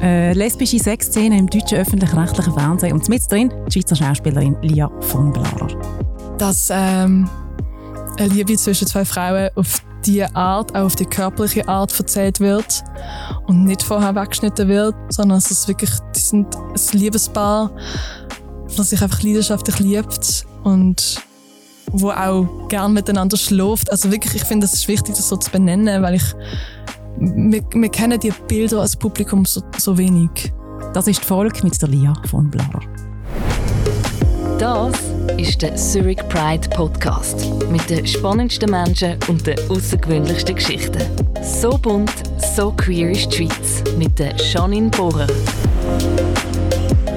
Äh, lesbische Sexszene im deutschen öffentlich-rechtlichen Fernsehen und mit drin die Schweizer Schauspielerin Lia von Blarer. Dass ähm, eine Liebe zwischen zwei Frauen auf diese Art, auch auf die körperliche Art erzählt wird und nicht vorher weggeschnitten wird, sondern dass es wirklich, die sind ein Liebespaar, das sich einfach leidenschaftlich liebt und wo auch gern miteinander schläft. Also wirklich, ich finde, es ist wichtig, das so zu benennen, weil ich wir, wir kennen die Bilder als Publikum so, so wenig. Das ist die Folge mit der Lia von Blarer. Das ist der Zurich Pride Podcast mit den spannendsten Menschen und den außergewöhnlichsten Geschichten. So bunt, so queer ist die Schweiz mit der Janine Bohrer.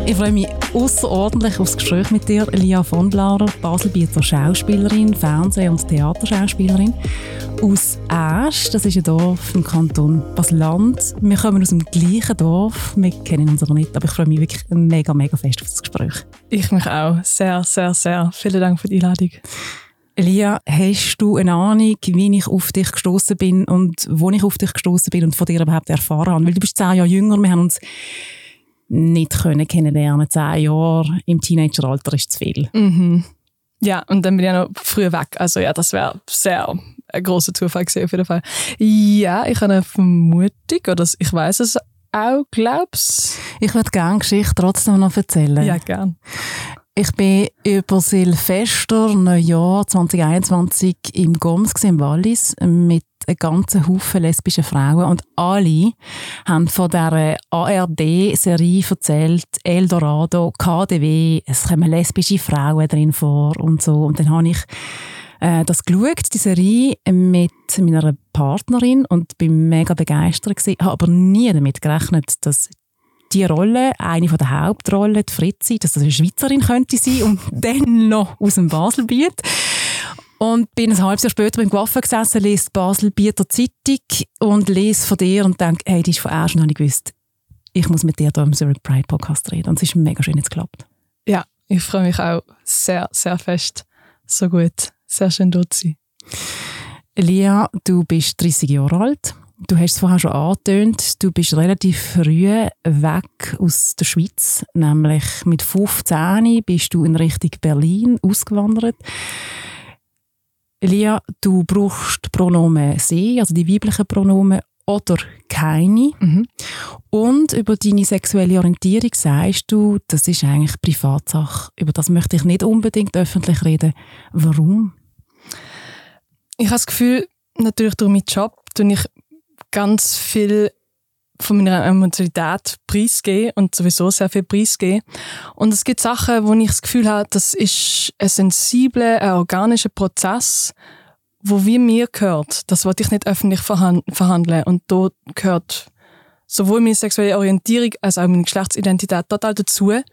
Ich freue mich außerordentlich auf das Gespräch mit dir, Lia von Blauer, Baselbieter Schauspielerin, Fernseh- und Theaterschauspielerin. Aus Asch, das ist ein Dorf im Kanton Basel-Land. Wir kommen aus dem gleichen Dorf, wir kennen uns aber nicht, aber ich freue mich wirklich mega, mega fest auf das Gespräch. Ich mich auch, sehr, sehr, sehr. Vielen Dank für die Einladung. Elia, hast du eine Ahnung, wie ich auf dich gestoßen bin und wo ich auf dich gestoßen bin und von dir überhaupt erfahren habe? Weil du bist zehn Jahre jünger, wir haben uns nicht können kennenlernen. Zehn Jahre im Teenageralter ist zu viel. Mhm. Ja, und dann bin ich ja noch früher weg. Also ja, das wäre sehr ein großer Zufall gewesen, auf jeden Fall. Ja, ich habe eine Vermutung, oder ich weiß es auch, glaubst Ich würde gerne Geschichte trotzdem noch erzählen. Ja, gern. Ich bin über Silvester, Neujahr 2021 im Goms im Wallis mit einem ganzen Haufen lesbischen Frauen und alle haben von dieser ARD-Serie erzählt, Eldorado, KDW, es kommen lesbische Frauen drin vor und so. Und dann habe ich äh, das geschaut, die Serie, mit meiner Partnerin und bin mega begeistert gewesen, habe aber nie damit gerechnet, dass die Rolle, eine von der Hauptrollen, die Fritzi, dass das eine Schweizerin könnte sein und dann noch aus dem Baselbiet. Und bin ein halbes Jahr später beim Coiffeur gesessen, lese die Baselbieter Zeitung und lese von dir und denke, hey, die ist von erst und habe ich gewusst, ich muss mit dir hier im Zurich Pride Podcast reden. Und es ist mega schön jetzt geklappt. Ja, ich freue mich auch sehr, sehr fest. So gut. Sehr schön dort zu sein. Lia, du bist 30 Jahre alt. Du hast es vorher schon angetönt, du bist relativ früh weg aus der Schweiz, nämlich mit 15 bist du in Richtung Berlin ausgewandert. Lia, du brauchst Pronomen sie, also die weiblichen Pronomen, oder keine. Mhm. Und über deine sexuelle Orientierung sagst du, das ist eigentlich Privatsache. Über das möchte ich nicht unbedingt öffentlich reden. Warum? Ich habe das Gefühl, natürlich durch meinen Job tue ich ganz viel von meiner Emotionalität preisgeben und sowieso sehr viel preisgeben. Und es gibt Sachen, wo ich das Gefühl habe, das ist ein sensibler, ein organischer Prozess, wo wie mir gehört. Das wollte ich nicht öffentlich verhandeln. Und dort gehört sowohl meine sexuelle Orientierung als auch meine Geschlechtsidentität total dazu, weil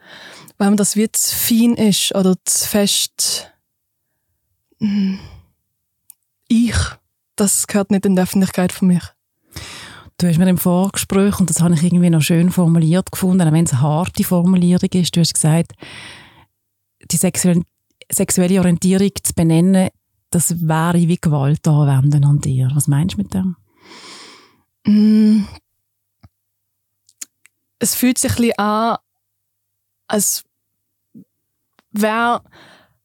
man das wie zu fein ist oder zu fest hm, ich. Das gehört nicht in die Öffentlichkeit von mir. Du hast mir im Vorgespräch, und das habe ich irgendwie noch schön formuliert gefunden, auch wenn es eine harte Formulierung ist, du hast gesagt, die sexuelle, Orientierung zu benennen, das wäre wie Gewalt anwenden an dir. Was meinst du mit dem? Mm. Es fühlt sich ein bisschen an, als wäre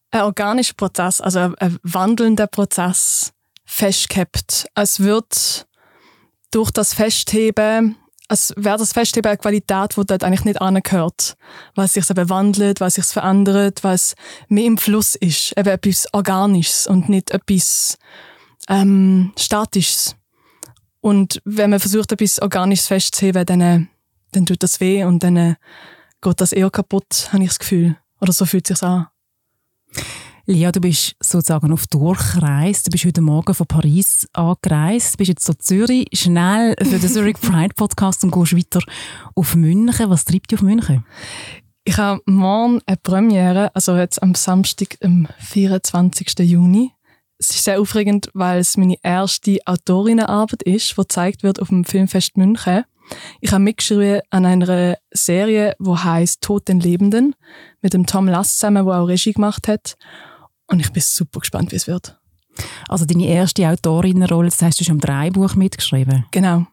ein organischer Prozess, also ein, ein wandelnder Prozess festgehabt. Als würde durch das Festheben, als wäre das Festheben eine Qualität, die dort eigentlich nicht angehört. Weil es sich eben wandelt, weil es sich verändert, weil es mehr im Fluss ist. Eben etwas Organisches und nicht etwas ähm, Statisches. Und wenn man versucht, etwas Organisches festzuheben, dann, dann tut das weh und dann geht das eher kaputt, habe ich das Gefühl. Oder so fühlt es sich an. Lia, du bist sozusagen auf Durchreise. Du bist heute Morgen von Paris angereist. Du bist jetzt so Zürich, schnell für den Zurich Pride Podcast und gehst weiter auf München. Was treibt dich auf München? Ich habe morgen eine Premiere, also jetzt am Samstag, am 24. Juni. Es ist sehr aufregend, weil es meine erste Autorinnenarbeit ist, die gezeigt wird auf dem Filmfest München. Ich habe mitgeschrieben an einer Serie, die heißt Tod den Lebenden, mit dem Tom Lass zusammen, der auch Regie gemacht hat. Und ich bin super gespannt, wie es wird. Also deine erste Autorinnenrolle, das heißt, du hast am Dreibuch mitgeschrieben? Genau.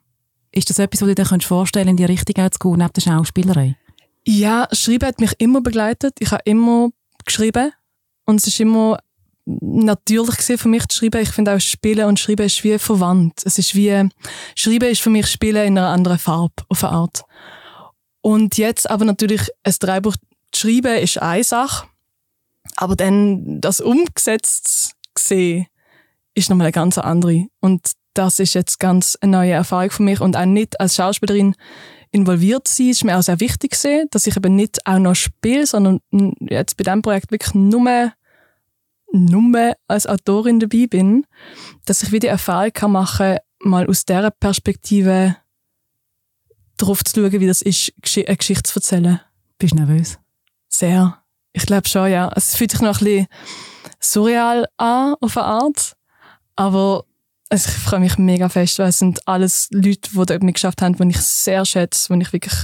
Ist das etwas, was du dir vorstellen in die Richtung zu gehen, neben der Schauspielerei? Ja, Schreiben hat mich immer begleitet. Ich habe immer geschrieben und es ist immer natürlich gewesen für mich zu schreiben. Ich finde auch Spielen und Schreiben ist wie verwandt. Es ist wie, Schreiben ist für mich Spielen in einer anderen Farbe, auf eine Art. Und jetzt aber natürlich ein Drehbuch zu schreiben ist eine Sache, aber dann das umgesetzt sehen ist nochmal eine ganz andere. Und das ist jetzt ganz eine neue Erfahrung für mich und auch nicht als Schauspielerin involviert sein, ist mir auch sehr wichtig gewesen, dass ich eben nicht auch noch spiele, sondern jetzt bei diesem Projekt wirklich nur, nur als Autorin dabei bin, dass ich wieder die Erfahrung kann machen mal aus dieser Perspektive darauf zu schauen, wie das ist, eine Geschichte zu erzählen. Bist du nervös? Sehr. Ich glaube schon, ja. Es fühlt sich noch ein bisschen surreal an, auf eine Art. Aber also ich freue mich mega fest, weil es sind alles Leute, die dort mitgeschafft haben, die ich sehr schätze, die ich wirklich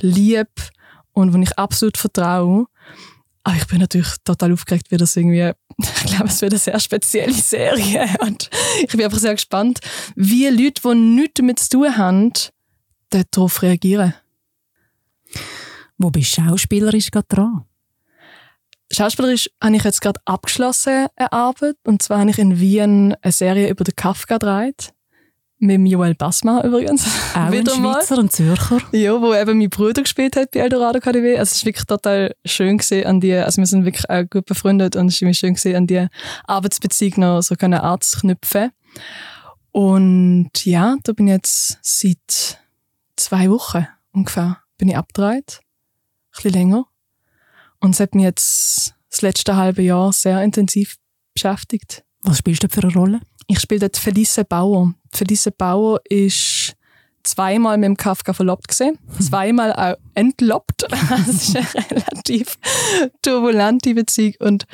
liebe und wo ich absolut vertraue. Aber ich bin natürlich total aufgeregt, wie das irgendwie, ich glaube, es wird eine sehr spezielle Serie. Und ich bin einfach sehr gespannt, wie Leute, die nichts damit zu tun haben, darauf reagieren. Wo bist du schauspielerisch gerade dran? Schauspielerisch habe ich jetzt gerade abgeschlossen, eine Arbeit. Und zwar habe ich in Wien eine Serie über den Kafka gedreht. Mit Joel Basma übrigens. Auch Wieder ein Schweizer und Zürcher. Ja, wo eben mein Bruder gespielt hat bei Eldorado KDW. Also es war wirklich total schön gesehen an die, also wir sind wirklich auch gut befreundet und es war schön gesehen an die Arbeitsbeziehung noch so eine Art zu knüpfen. Und ja, da bin ich jetzt seit zwei Wochen ungefähr bin ich abgedreht. Ein bisschen länger. Und es hat mich jetzt das letzte halbe Jahr sehr intensiv beschäftigt. Was spielst du für eine Rolle? Ich spiele dort Felice Bauer. Felice Bauer ist zweimal mit dem Kafka verlobt gesehen, zweimal auch entloppt. das ist eine relativ turbulente Beziehung und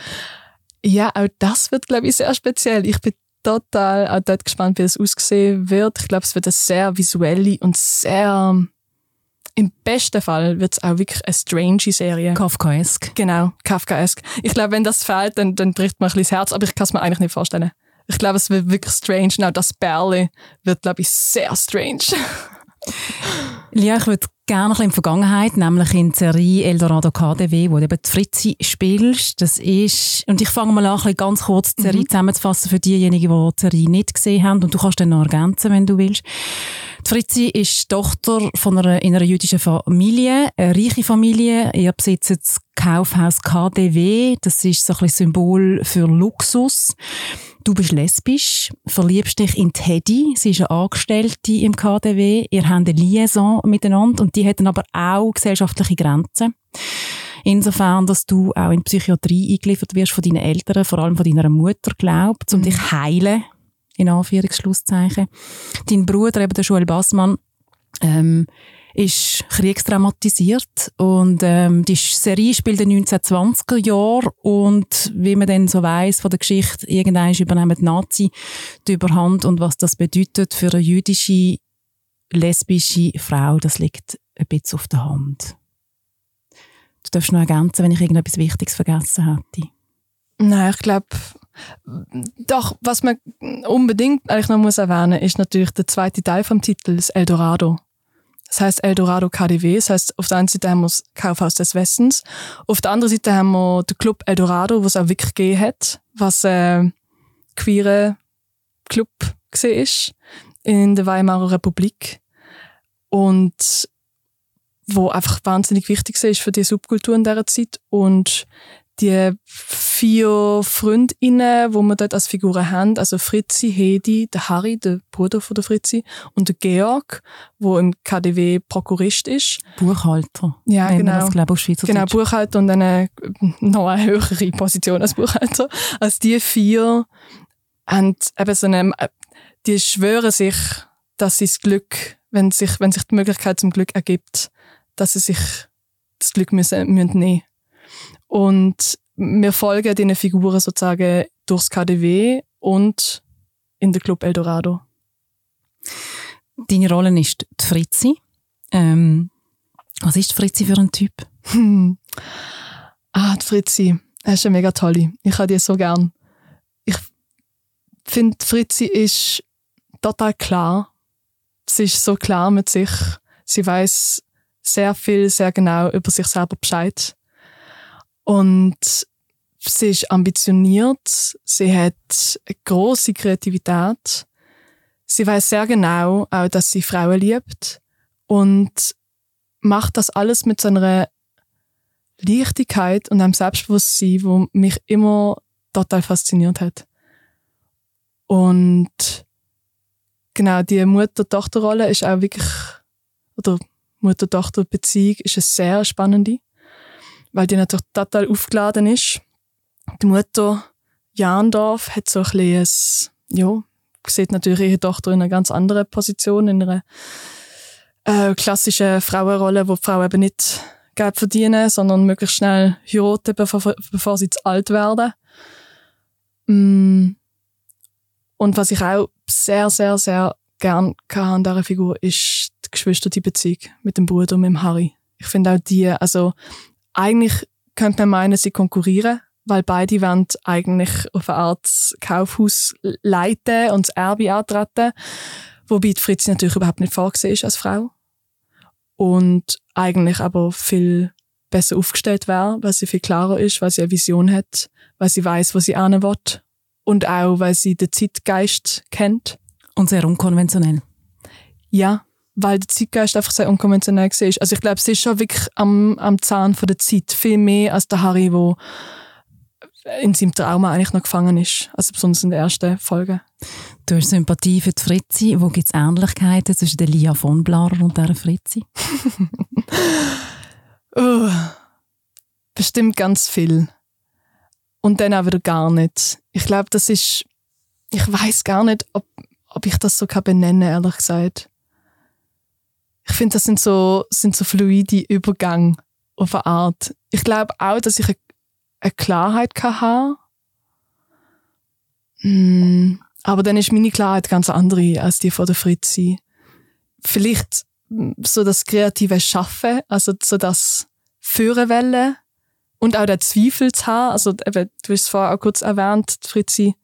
ja, auch das wird, glaube ich, sehr speziell. Ich bin total auch dort gespannt, wie es aussehen wird. Ich glaube, es wird eine sehr visuelle und sehr im besten Fall wird es auch wirklich eine strange Serie. Kafkaesk. Genau, Kafkaesk. Ich glaube, wenn das fehlt, dann, dann bricht man ein bisschen das Herz, aber ich kann es mir eigentlich nicht vorstellen. Ich glaube, es wird wirklich strange. Und auch das Bärli wird, glaube ich, sehr strange. Lia, ich würde gerne ein bisschen in die Vergangenheit, nämlich in der Serie Eldorado KDW, wo du eben die Fritzi spielst. Das ist, und ich fange mal an, ein bisschen ganz kurz die Serie mhm. zusammenzufassen für diejenigen, die die Serie nicht gesehen haben. Und du kannst dann noch ergänzen, wenn du willst. Die Fritzi ist Tochter von einer, in einer jüdischen Familie, eine reiche Familie. Ihr besitzt Kaufhaus KDW. Das ist so ein bisschen Symbol für Luxus. Du bist lesbisch, verliebst dich in Teddy, sie ist eine Angestellte im KDW, ihr habt eine Liaison miteinander und die hat dann aber auch gesellschaftliche Grenzen. Insofern, dass du auch in die Psychiatrie eingeliefert wirst von deinen Eltern, vor allem von deiner Mutter, glaubt, um mhm. dich heilen, in Anführungsschlusszeichen. Dein Bruder, eben der Joel Bassmann, ähm, ist kriegstraumatisiert und ähm, die Serie spielt in den 1920er Jahren und wie man dann so weiß von der Geschichte, irgendwann übernehmen die Nazi die Überhand und was das bedeutet für eine jüdische lesbische Frau, das liegt ein bisschen auf der Hand. Du darfst noch ergänzen, wenn ich irgendetwas Wichtiges vergessen hätte. Nein, ich glaube, doch, was man unbedingt eigentlich noch muss erwähnen, ist natürlich der zweite Teil vom Titel, das Eldorado. Das heißt Eldorado KDW. Das heißt, auf der einen Seite haben wir das Kaufhaus des Westens. Auf der anderen Seite haben wir den Club Eldorado, was auch wirklich gegeben hat, was äh, queere Club ist in der Weimarer Republik. Und wo einfach wahnsinnig wichtig ist für die Subkultur in dieser Zeit. Und die vier Freundinnen, wo wir dort als Figuren haben, also Fritzi, Hedi, der Harry, der Bruder von der Fritzi, und der Georg, wo im KDW Prokurist ist. Buchhalter. Ja, genau. Das, glaube ich, genau, Buchhalter und eine noch eine höhere Position als Buchhalter. Also die vier haben eben so eine, die schwören sich, dass sie das Glück, wenn sich, wenn sich die Möglichkeit zum Glück ergibt, dass sie sich das Glück müssen, müssen nehmen und wir folgen diesen Figuren sozusagen durchs KDW und in der Club Eldorado. Deine Rolle ist die Fritzi. Ähm, was ist die Fritzi für ein Typ? Hm. Ah, die Fritzi. Das ist eine mega tolle. Ich habe die so gern. Ich finde, Fritzi ist total klar. sie ist so klar mit sich. Sie weiß sehr viel, sehr genau über sich selber Bescheid. Und sie ist ambitioniert, sie hat eine große Kreativität. Sie weiß sehr genau auch, dass sie Frauen liebt und macht das alles mit so einer Leichtigkeit und einem Selbstbewusstsein, wo mich immer total fasziniert hat. Und genau, die Mutter-Tochter-Rolle ist auch wirklich, oder Mutter-Tochter-Beziehung ist eine sehr spannende, weil die natürlich total aufgeladen ist. Die Mutter Jandorf hat so ein bisschen, ja, sieht natürlich ihre Tochter in einer ganz anderen Position, in einer äh, klassischen Frauenrolle, wo die Frauen eben nicht Geld verdienen, sondern möglichst schnell heiraten, bevor, bevor sie zu alt werden. Mm. Und was ich auch sehr, sehr, sehr gern an dieser Figur ist die geschwisterte Beziehung mit dem Bruder und mit dem Harry. Ich finde auch die, also eigentlich könnte man meinen, sie konkurrieren, weil beide wollen eigentlich auf eine Art Kaufhaus leiten und das Erbe antreten, wobei die Fritzi natürlich überhaupt nicht vorgesehen ist als Frau und eigentlich aber viel besser aufgestellt wäre, weil sie viel klarer ist, weil sie eine Vision hat, weil sie weiß, wo sie hin will und auch, weil sie den Zeitgeist kennt. Und sehr unkonventionell. Ja, weil der Zeitgeist einfach sehr unkonventionell war. Also ich glaube, sie ist schon wirklich am, am Zahn von der Zeit. Viel mehr als der Harry, der in seinem Trauma eigentlich noch gefangen ist. Also besonders in der ersten Folge. Du hast Sympathie für die Fritzi. Wo gibt es Ähnlichkeiten zwischen der Lia von Blarer und der Fritzi? uh, bestimmt ganz viel. Und dann auch wieder gar nicht. Ich glaube, das ist, ich weiß gar nicht, ob, ob ich das so kann benennen, ehrlich gesagt. Ich finde, das sind so, sind so fluide Übergänge auf eine Art. Ich glaube auch, dass ich eine eine Klarheit hatte. Mm, aber dann ist meine Klarheit ganz andere als die von der Fritzi. Vielleicht mm, so das kreative Schaffen, also so das Führerwelle und auch der Zweifel zu haben. Also eben, du hast es vorher auch kurz erwähnt, Fritzi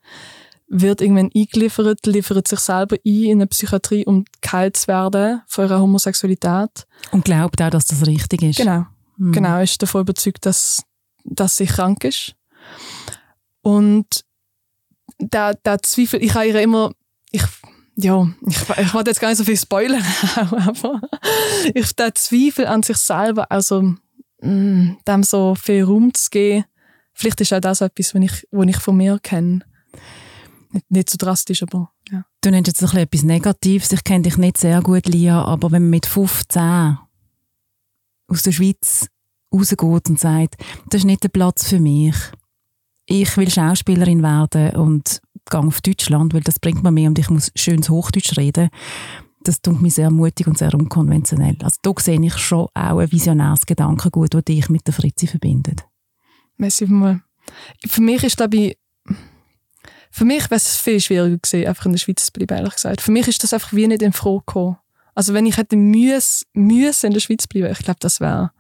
wird irgendwann eingeliefert, liefert sich selber ein in eine Psychiatrie, um geheilt zu werden von ihrer Homosexualität. Und glaubt auch, dass das richtig ist. Genau. Mhm. Genau, ist davon überzeugt, dass dass sie krank ist. Und der, der Zweifel, ich habe ihr immer, ich, ja, ich, ich wollte jetzt gar nicht so viel spoilern, aber ich, der Zweifel an sich selber, also mh, mm, dem so viel Raum zu geben, vielleicht ist auch das etwas, was ich, was ich von mir kenne. Nicht, nicht so drastisch, aber ja. Du nennst jetzt ein bisschen etwas Negatives. Ich kenne dich nicht sehr gut, Lia, aber wenn man mit 15 aus der Schweiz rausgeht und sagt, das ist nicht der Platz für mich. Ich will Schauspielerin werden und gehe auf Deutschland, weil das bringt mir mehr und ich muss schönes Hochdeutsch reden. Das tut mich sehr mutig und sehr unkonventionell. Also da sehe ich schon auch ein visionäres Gedankengut, das dich mit der Fritzi verbindet. Merci mal. Für mich ist, glaube ich, für mich wäre es viel schwieriger gewesen, einfach in der Schweiz zu bleiben, ehrlich gesagt. Für mich ist das einfach wie nicht in Frage gekommen. Also wenn ich hätte müssen, müssen in der Schweiz bleiben, ich glaube, das wäre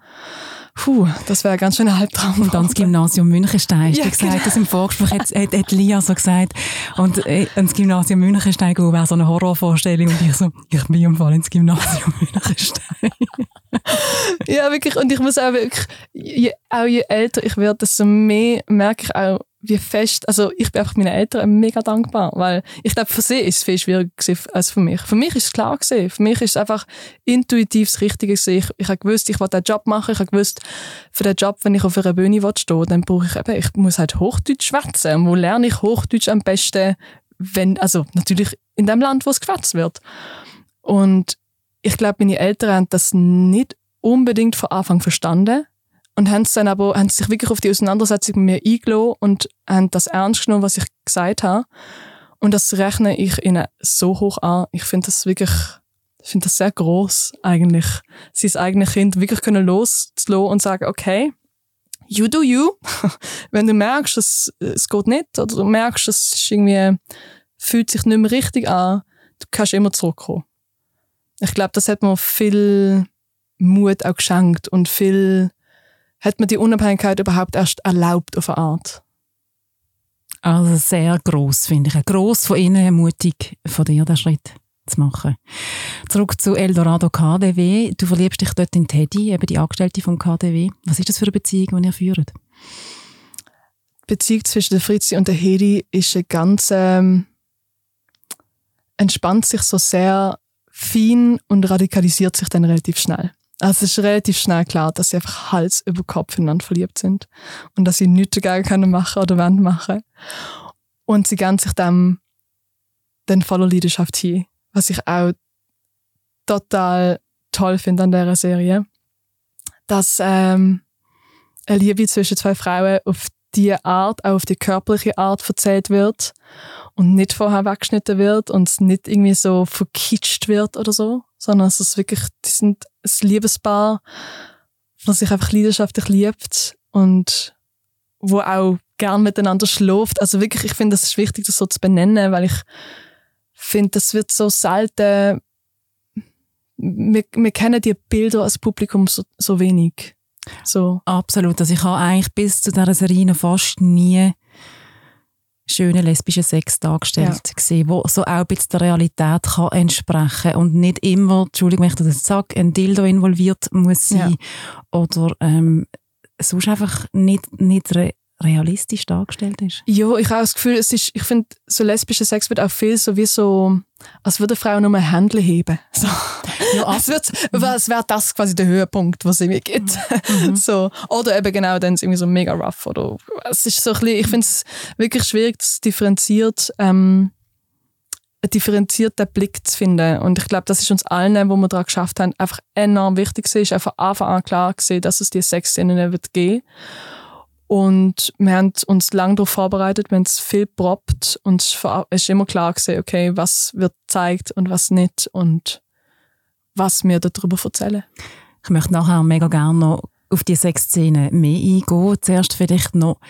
Puh, das wäre ganz schön ein Albtraum. Und dann das Gymnasium Münchenstein. Ja, du gesagt, genau. das im Vorgespräch hat, hat, hat Lia so gesagt. Und äh, ins Gymnasium Münchenstein wäre so eine Horrorvorstellung. Und ich so, ich bin im Fall ins Gymnasium Münchenstein. ja, wirklich. Und ich muss auch wirklich, je, auch je älter ich werde, desto mehr merke ich auch, wie fest, also ich bin einfach meinen Eltern mega dankbar, weil ich glaube, für sie ist es viel schwieriger als für mich. Für mich ist es klar gewesen. Für mich ist es einfach intuitiv das Richtige gewesen. Ich, ich habe gewusst, ich wollte den Job machen. Ich habe gewusst, für den Job, wenn ich auf einer Bühne stehe, dann brauche ich eben, ich muss halt Hochdeutsch schwätzen. Und wo lerne ich Hochdeutsch am besten, wenn, also natürlich in dem Land, wo es geschwätzt wird. Und ich glaube, meine Eltern haben das nicht unbedingt von Anfang verstanden und haben dann aber haben sich wirklich auf die Auseinandersetzung mit mir eingeladen und haben das ernst genommen, was ich gesagt habe. Und das rechne ich ihnen so hoch an. Ich finde das wirklich, ich finde das sehr groß eigentlich, sein eigenes Kind wirklich können loszulassen und sagen, okay, you do you. Wenn du merkst, dass es geht nicht oder du merkst, es irgendwie fühlt sich nicht mehr richtig an, du kannst immer zurückkommen. Ich glaube, das hat mir viel Mut auch geschenkt und viel hat man die Unabhängigkeit überhaupt erst erlaubt auf eine Art? Also sehr groß finde ich. Groß von Ihnen, mutig von dir, der Schritt. zu machen. Zurück zu Eldorado KDW. Du verliebst dich dort in Teddy, eben die Angestellte vom KDW. Was ist das für eine Beziehung, die ihr führt? Die Beziehung zwischen der Fritzi und der Hedi ist eine ganz ähm, entspannt sich so sehr fein und radikalisiert sich dann relativ schnell. Also es ist relativ schnell klar, dass sie einfach Hals über Kopf ineinander verliebt sind und dass sie nichts dagegen können machen oder wollen machen. Und sie geben sich dem dann voller Leidenschaft hin, was ich auch total toll finde an dieser Serie, dass ähm, eine Liebe zwischen zwei Frauen auf die Art, auch auf die körperliche Art erzählt wird und nicht vorher weggeschnitten wird und es nicht irgendwie so verkitscht wird oder so, sondern es ist wirklich, die sind ein Liebespaar, das sich einfach leidenschaftlich liebt und wo auch gern miteinander schläft. Also wirklich, ich finde, es ist wichtig, das so zu benennen, weil ich finde, das wird so selten, wir, wir kennen die Bilder als Publikum so, so wenig. So. Absolut. Also ich habe eigentlich bis zu dieser Serie fast nie schönen lesbischen Sex dargestellt ja. gesehen, wo so auch ein bisschen der Realität kann entsprechen und nicht immer, Entschuldigung, wenn ich das sage, ein Dildo involviert muss sein ja. oder ähm, sonst einfach nicht, nicht re realistisch dargestellt ist. Ja, ich habe das Gefühl, es ist, ich finde, so lesbischer Sex wird auch viel so wie so, als würde eine Frau nur ein Händchen heben. So. Ja, es wird, es wäre das quasi der Höhepunkt, was es mir gibt. Mhm. so. Oder eben genau dann ist irgendwie so mega rough oder, es ist so ein bisschen, ich finde es wirklich schwierig, das differenziert, ähm, einen differenzierten Blick zu finden. Und ich glaube, das ist uns allen, wo wir daran geschafft haben, einfach enorm wichtig ist, einfach Anfang an klar gesehen, dass es die Sexszenen wird geben. Und wir haben uns lange darauf vorbereitet, wir haben es viel probt und es ist immer klar gesehen, okay, was wird gezeigt und was nicht und was wir darüber erzählen. Ich möchte nachher mega gerne noch auf die sechs Szenen mehr eingehen. Zuerst vielleicht noch,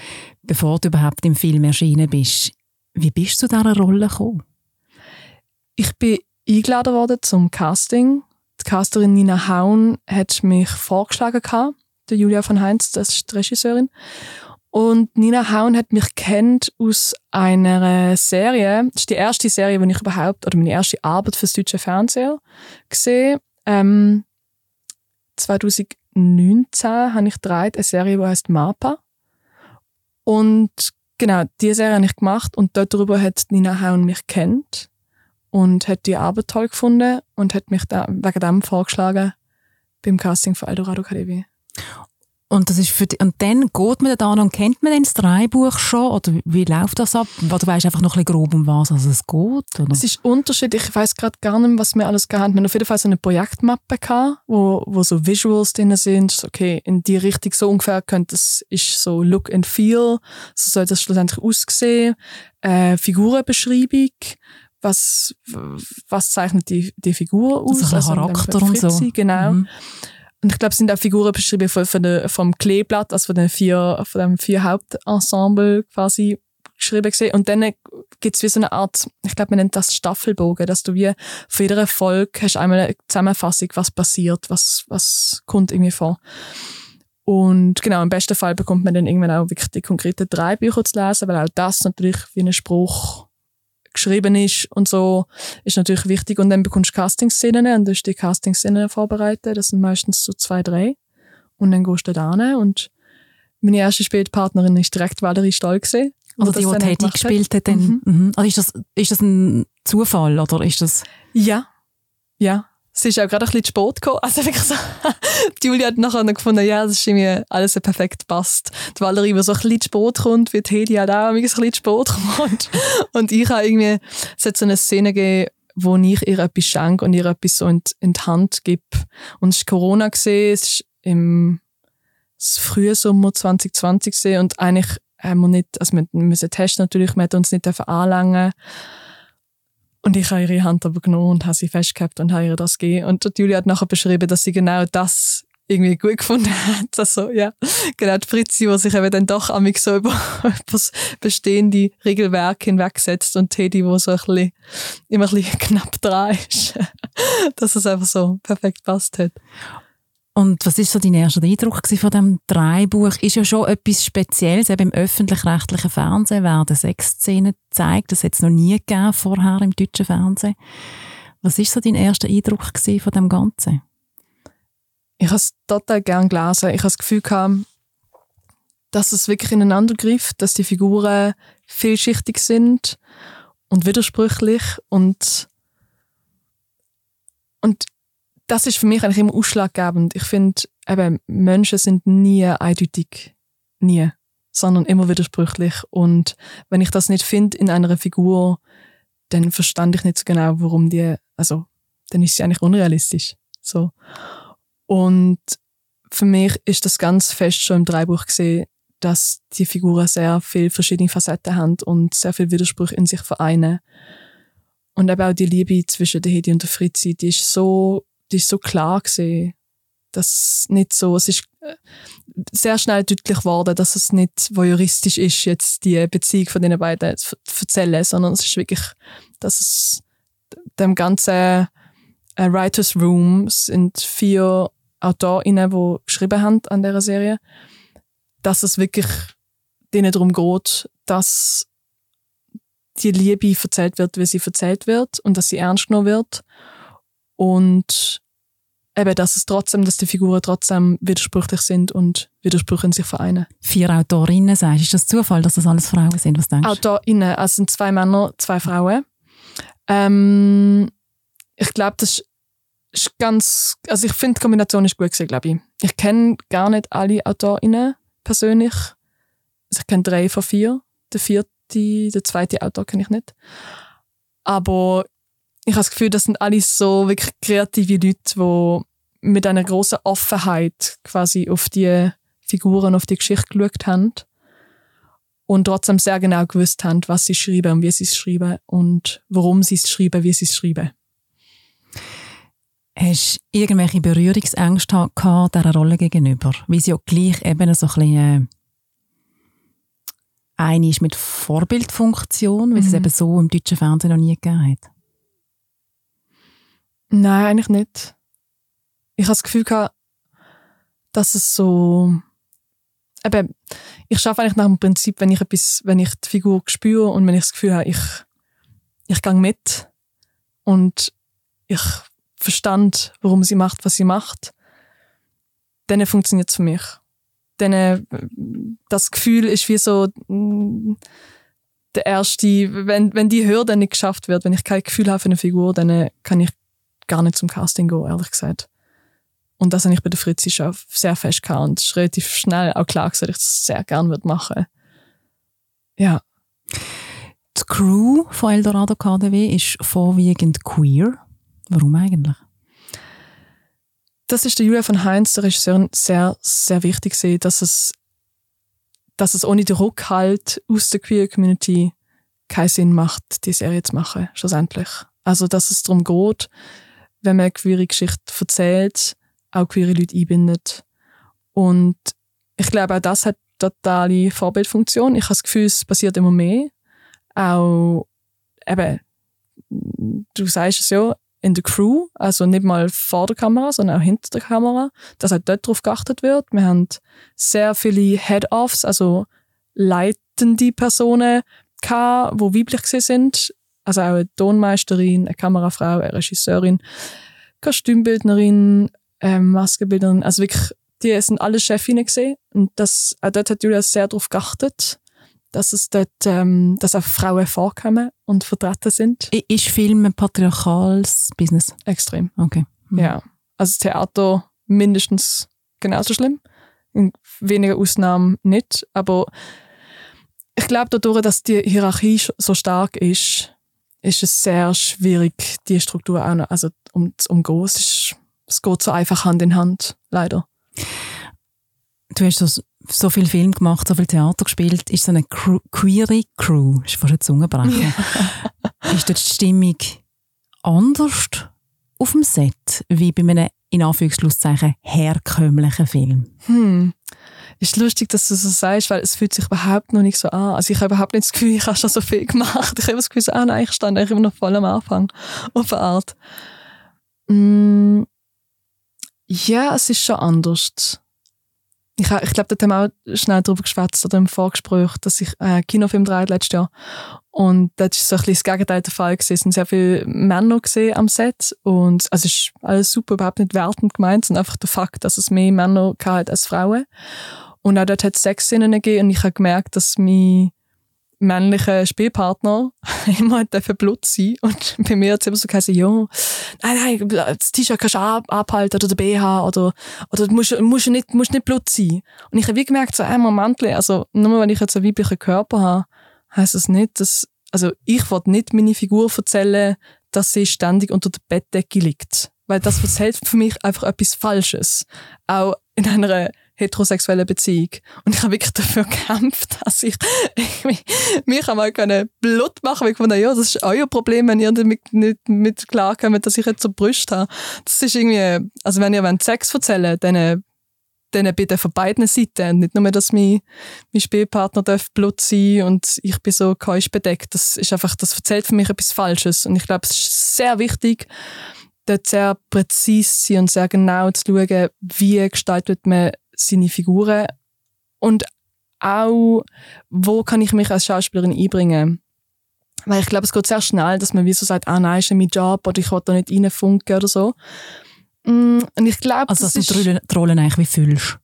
bevor du überhaupt im Film erschienen bist. Wie bist du zu dieser Rolle gekommen? Ich bin eingeladen worden zum Casting. Die Casterin Nina Haun hat mich vorgeschlagen gehabt der Julia von Heinz, das ist die Regisseurin. Und Nina Haun hat mich kennt aus einer Serie. Das ist die erste Serie, die ich überhaupt, oder meine erste Arbeit fürs deutsche Fernsehen gesehen. Ähm, 2019 habe ich gedreht eine Serie, die heißt Mapa. Und genau, diese Serie habe ich gemacht und darüber hat Nina Haun mich kennt und hat die Arbeit toll gefunden und hat mich da wegen dem vorgeschlagen beim Casting für Eldorado KDW. Und das ist für die, und dann geht man da und kennt man dann das Dreibuch schon oder wie läuft das ab? Oder weißt einfach noch ein bisschen grob um was also es geht? Oder? Es ist unterschiedlich. Ich weiß gerade gar nicht, was wir alles gehabt haben. Wir haben auf jeden Fall so eine Projektmappe gehabt, wo, wo so Visuals drin sind. Okay, in die Richtung so ungefähr könnte es ist so Look and Feel. So soll das schlussendlich aussehen. Äh, Figurenbeschreibung. Was, was zeichnet die, die Figur aus? Also, also Charakter und so. Genau. Mhm. Und ich glaube, es sind auch Figuren beschrieben von, von der, vom Kleeblatt, also von den vier, vier Hauptensemble quasi geschrieben gesehen. Und dann gibt's wie so eine Art, ich glaube, man nennt das Staffelbogen, dass du wie für jeder Folge hast einmal eine Zusammenfassung, was passiert, was, was kommt irgendwie vor. Und genau, im besten Fall bekommt man dann irgendwann auch wirklich die konkreten drei Bücher zu lesen, weil auch das natürlich wie ein Spruch geschrieben ist und so, ist natürlich wichtig. Und dann bekommst du Casting-Szenen und du die Casting-Szenen vorbereitet. Das sind meistens so zwei, drei. Und dann gehst du da hin und meine erste Spielpartnerin ist direkt Valerie Stoll gesehen. Also die, die Teddy gespielt hat. Dann, mhm. Mhm. Also ist das, ist das ein Zufall oder ist das? Ja, ja. Sie ist auch gerade ein bisschen zu spät gekommen. Also wirklich so, die Julia hat nachher noch gefunden, ja, das ist irgendwie alles so perfekt passt. Die Valerie, die so ein bisschen zu spät kommt, wie die Hedi halt auch ein bisschen zu spät kommt. Und ich habe irgendwie, es hat so eine Szene gegeben, wo ich ihr etwas schenke und ihr etwas so in, in die Hand gebe. Und es ist Corona gesehen, es ist im frühen Sommer 2020 gesehen und eigentlich haben wir nicht, also wir müssen testen natürlich, wir hätten uns nicht anlangen und ich habe ihre Hand aber genommen und habe sie festgehabt und habe ihr das gegeben. Und Julia hat nachher beschrieben, dass sie genau das irgendwie gut gefunden hat. Also, ja, genau, die Fritzi, die sich eben dann doch amig so über, das bestehende Regelwerk hinwegsetzt und Teddy, wo so ein bisschen, immer ein bisschen knapp dran ist. dass es einfach so perfekt passt hat. Und was ist so dein erster Eindruck von dem Dreibuch? Ist ja schon etwas Spezielles. Eben im öffentlich-rechtlichen Fernsehen werden Sexszenen gezeigt. Das hat es noch nie gegeben vorher im deutschen Fernsehen. Was war so dein erster Eindruck von dem Ganzen? Ich habe es total gern gelesen. Ich habe das Gefühl gehabt, dass es wirklich ineinander greift, dass die Figuren vielschichtig sind und widersprüchlich und und das ist für mich eigentlich immer ausschlaggebend. Ich finde, eben, Menschen sind nie eindeutig. Nie. Sondern immer widersprüchlich. Und wenn ich das nicht finde in einer Figur, dann verstand ich nicht so genau, warum die, also, dann ist sie eigentlich unrealistisch. So. Und für mich ist das ganz fest schon im Dreibuch gesehen, dass die Figuren sehr viele verschiedene Facetten haben und sehr viel Widerspruch in sich vereinen. Und eben auch die Liebe zwischen der Hedi und der Fritzi, die ist so, die ist so klar gesehen, dass nicht so, es ist äh, sehr schnell deutlich geworden, dass es nicht voyeuristisch ist, jetzt die Beziehung von den beiden zu erzählen, sondern es ist wirklich, dass es dem ganzen äh, Writers Room sind vier AutorInnen, die geschrieben haben an dieser Serie, dass es wirklich denen darum geht, dass die Liebe erzählt wird, wie sie erzählt wird und dass sie ernst genommen wird und eben, dass es trotzdem, dass die Figuren trotzdem widersprüchlich sind und Widersprüche in sich vereinen. Vier Autorinnen, sagst du. Ist das Zufall, dass das alles Frauen sind? Was denkst du? Autorinnen, also sind zwei Männer, zwei Frauen. Ähm, ich glaube, das ist ganz, also ich finde die Kombination ist gut gewesen, glaube ich. Ich kenne gar nicht alle AutorInnen persönlich. Also ich kenne drei von vier. Der vierte, der zweite Autor kenne ich nicht. Aber ich habe das Gefühl, das sind alles so wirklich kreative Leute, die mit einer großen Offenheit quasi auf die Figuren, auf die Geschichte geschaut haben und trotzdem sehr genau gewusst haben, was sie schreiben und wie sie es schreiben und warum sie es schreiben, wie sie es schreiben. Hast du irgendwelche Berührungsängste gehabt dieser Rolle gegenüber? Weil sie ja gleich eben so ein bisschen, äh, eine ist mit Vorbildfunktion, weil mhm. es eben so im deutschen Fernsehen noch nie gegeben hat. Nein, eigentlich nicht. Ich habe das Gefühl gehabt, dass es so, eben, ich schaffe eigentlich nach dem Prinzip, wenn ich etwas, wenn ich die Figur spüre und wenn ich das Gefühl habe, ich, ich gehe mit und ich verstand, warum sie macht, was sie macht, dann funktioniert es für mich. Dann, äh, das Gefühl ist wie so mm, der erste, wenn, wenn die Hürde nicht geschafft wird, wenn ich kein Gefühl habe für eine Figur, dann äh, kann ich gar nicht zum Casting gehen, ehrlich gesagt. Und das habe ich bei der Fritzi schon sehr fest gehabt und ist relativ schnell auch klar gesagt, dass ich das sehr gerne machen Ja. Die Crew von Eldorado KDW ist vorwiegend queer. Warum eigentlich? Das ist der Julia von Heinz, der Regisseur, sehr, sehr wichtig gesehen, dass es, dass es ohne den Rückhalt aus der Queer Community keinen Sinn macht, die Serie zu machen, schlussendlich. Also, dass es darum geht, wenn man eine queere Geschichte erzählt, auch queere Leute einbindet. Und ich glaube, auch das hat totale Vorbildfunktion. Ich habe das Gefühl, es passiert immer mehr. Auch eben, du sagst es ja, in der Crew, also nicht mal vor der Kamera, sondern auch hinter der Kamera, dass auch dort darauf geachtet wird. Wir haben sehr viele Head-Offs, also leitende Personen die weiblich sind. Also auch eine Tonmeisterin, eine Kamerafrau, eine Regisseurin, Kostümbildnerin, ähm, Maskenbildnerin. Also wirklich, die sind alle Chefinnen gesehen. Und das, auch dort hat Julia sehr darauf geachtet dass es dort, ähm, dass auch Frauen vorkommen und vertreten sind. Ist Film ein patriarchales Business? Extrem. Okay. Mhm. Ja. Also das Theater mindestens genauso schlimm. In weniger Ausnahmen nicht. Aber ich glaube, dadurch, dass die Hierarchie so stark ist, ist es sehr schwierig, die Struktur auch noch, also um, zu umgehen. Es, ist, es geht so einfach Hand in Hand, leider. Du hast das so viel Film gemacht, so viel Theater gespielt, ist so eine Crew, queere Crew, ist fast eine Zungenbrecher. ist dort die Stimmung anders auf dem Set, wie bei einem, in Anführungszeichen, herkömmlichen Film? Hm. Ist lustig, dass du so sagst, weil es fühlt sich überhaupt noch nicht so an. Also ich habe überhaupt nicht das Gefühl, ich habe schon so viel gemacht. Ich habe das Gefühl, ah nein, ich stand eigentlich immer noch voll am Anfang. Auf eine Art. Mm. Ja, es ist schon anders ich, ich glaube, da haben wir auch schnell drüber geschwätzt oder im Vorgespräch, dass ich äh, Kinofilm dreht letztes Jahr. Und das ist so ein bisschen das Gegenteil der Fall gewesen. Es sind sehr viele Männer gesehen am Set und also es ist alles super, überhaupt nicht wertend gemeint, sondern einfach der Fakt, dass es mehr Männer hat als Frauen. Und auch dort hat es Sexszenen gegeben und ich habe gemerkt, dass mein männlicher Spielpartner immer dürfen Blut sein und bei mir hat es immer so gesagt, ja, nein, nein, das T-Shirt kannst du abhalten oder der BH oder, oder du musst, musst nicht, musst nicht Blut sein. Und ich habe wie gemerkt, so ein Moment, also nur wenn ich jetzt einen weiblichen Körper habe, heisst das nicht, dass, also ich will nicht meine Figur erzählen, dass sie ständig unter der Bettdecke liegt. Weil das erzählt für mich einfach etwas Falsches. Auch in einer heterosexuellen Beziehung. Und ich habe wirklich dafür gekämpft, dass ich, ich mich, einmal können Blut machen kann. Ich fand, ja, das ist euer Problem, wenn ihr damit nicht mit klarkommt, dass ich jetzt so Brüste habe. Das ist irgendwie, also wenn ihr Sex erzählen dann, dann bitte von beiden Seiten. Nicht nur, dass mein, mein Spielpartner darf Blut sein und ich bin so keusch bedeckt. Das ist einfach, das erzählt für mich etwas Falsches. Und ich glaube, es ist sehr wichtig, dort sehr präzise zu sein und sehr genau zu schauen, wie gestaltet man seine Figuren und auch, wo kann ich mich als Schauspielerin einbringen. Weil ich glaube, es geht sehr schnell, dass man wie so sagt, ah nein, ist ja mein Job oder ich will da nicht reinfunken oder so. Mm, und ich glaube, also, dass das du die Rollen eigentlich wie fühlst.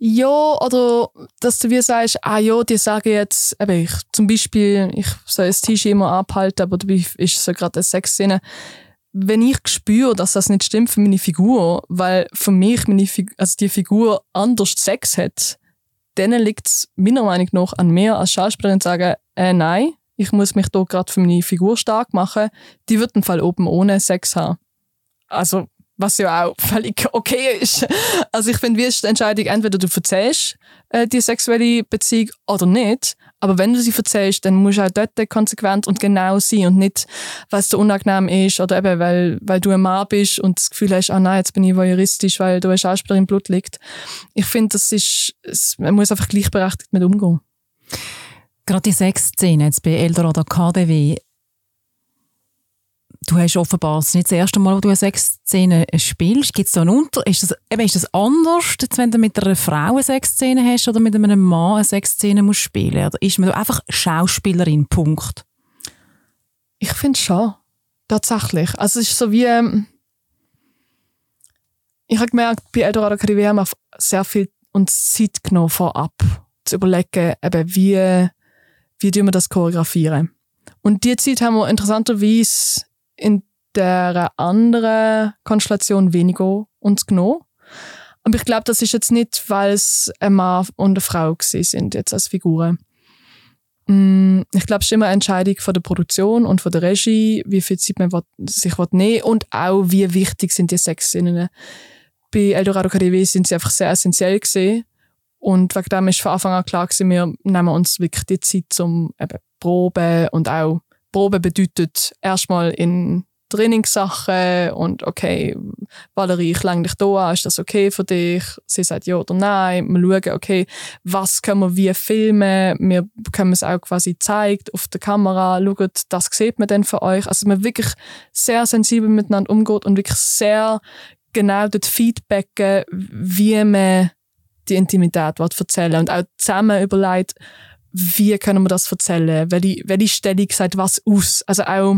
Ja, oder dass du wie sagst, ah ja, die sagen jetzt, eben ich, zum Beispiel, ich soll das T-Shirt immer abhalten, aber dabei ist so gerade eine Sexszene wenn ich spüre, dass das nicht stimmt für meine Figur, weil für mich meine Figur, also die Figur anders Sex hat, dann liegt es meiner Meinung nach an mir als Schauspielerin zu sagen, äh, nein, ich muss mich da gerade für meine Figur stark machen. Die wird im Fall oben ohne Sex haben. Also, was ja auch völlig okay ist. Also ich finde, wie ist die Entscheidung, entweder du erzählst äh, die sexuelle Beziehung oder nicht. Aber wenn du sie erzählst, dann musst du auch dort konsequent und genau sein und nicht, weil es so unangenehm ist oder eben, weil, weil du ein Mann bist und das Gefühl hast, ah nein, jetzt bin ich voyeuristisch, weil du eine Schauspielerin im Blut liegt. Ich finde, das ist, man muss einfach gleichberechtigt mit umgehen. Gerade die Sexszene jetzt bei Eldorado KDW, du hast offenbar nicht das erste Mal, wo du eine Sexszene spielst. Gibt es da einen Unter ist das, eben, ist das anders, wenn du mit einer Frau eine Sexszene hast oder mit einem Mann eine Sexszene musst spielen Oder ist man einfach Schauspielerin, Punkt? Ich finde schon. Tatsächlich. Also es ist so wie... Ähm, ich habe gemerkt, bei Eldorado Academy haben wir sehr viel uns Zeit genommen vorab, zu überlegen, eben, wie, wie wir das choreografieren. Und die Zeit haben wir interessanterweise in der anderen Konstellation weniger uns genommen. Aber ich glaube, das ist jetzt nicht, weil es ein Mann und eine Frau sind jetzt als Figuren. Mm, ich glaube, es ist immer eine Entscheidung von der Produktion und von der Regie, wie viel Zeit man sich nehmen und auch, wie wichtig sind die Sexszenen. Bei Eldorado KDW sind sie einfach sehr essentiell gesehen und wegen dem ist von Anfang an klar gewesen, wir nehmen uns wirklich die Zeit zum eben Proben und auch Probe bedeutet erstmal in Trainingssachen und okay, Valerie, ich länge dich da an, ist das okay für dich? Sie sagt ja oder nein. Wir schauen, okay, was können wir wie filmen? Wir können es auch quasi zeigt auf der Kamera. Schaut, das sieht man dann für euch. Also man wirklich sehr sensibel miteinander umgeht und wirklich sehr genau dort feedbacken, wie man die Intimität erzählen will und auch zusammen überlegt, wie können wir das erzählen? Welche, welche Stellung sagt was aus? Also auch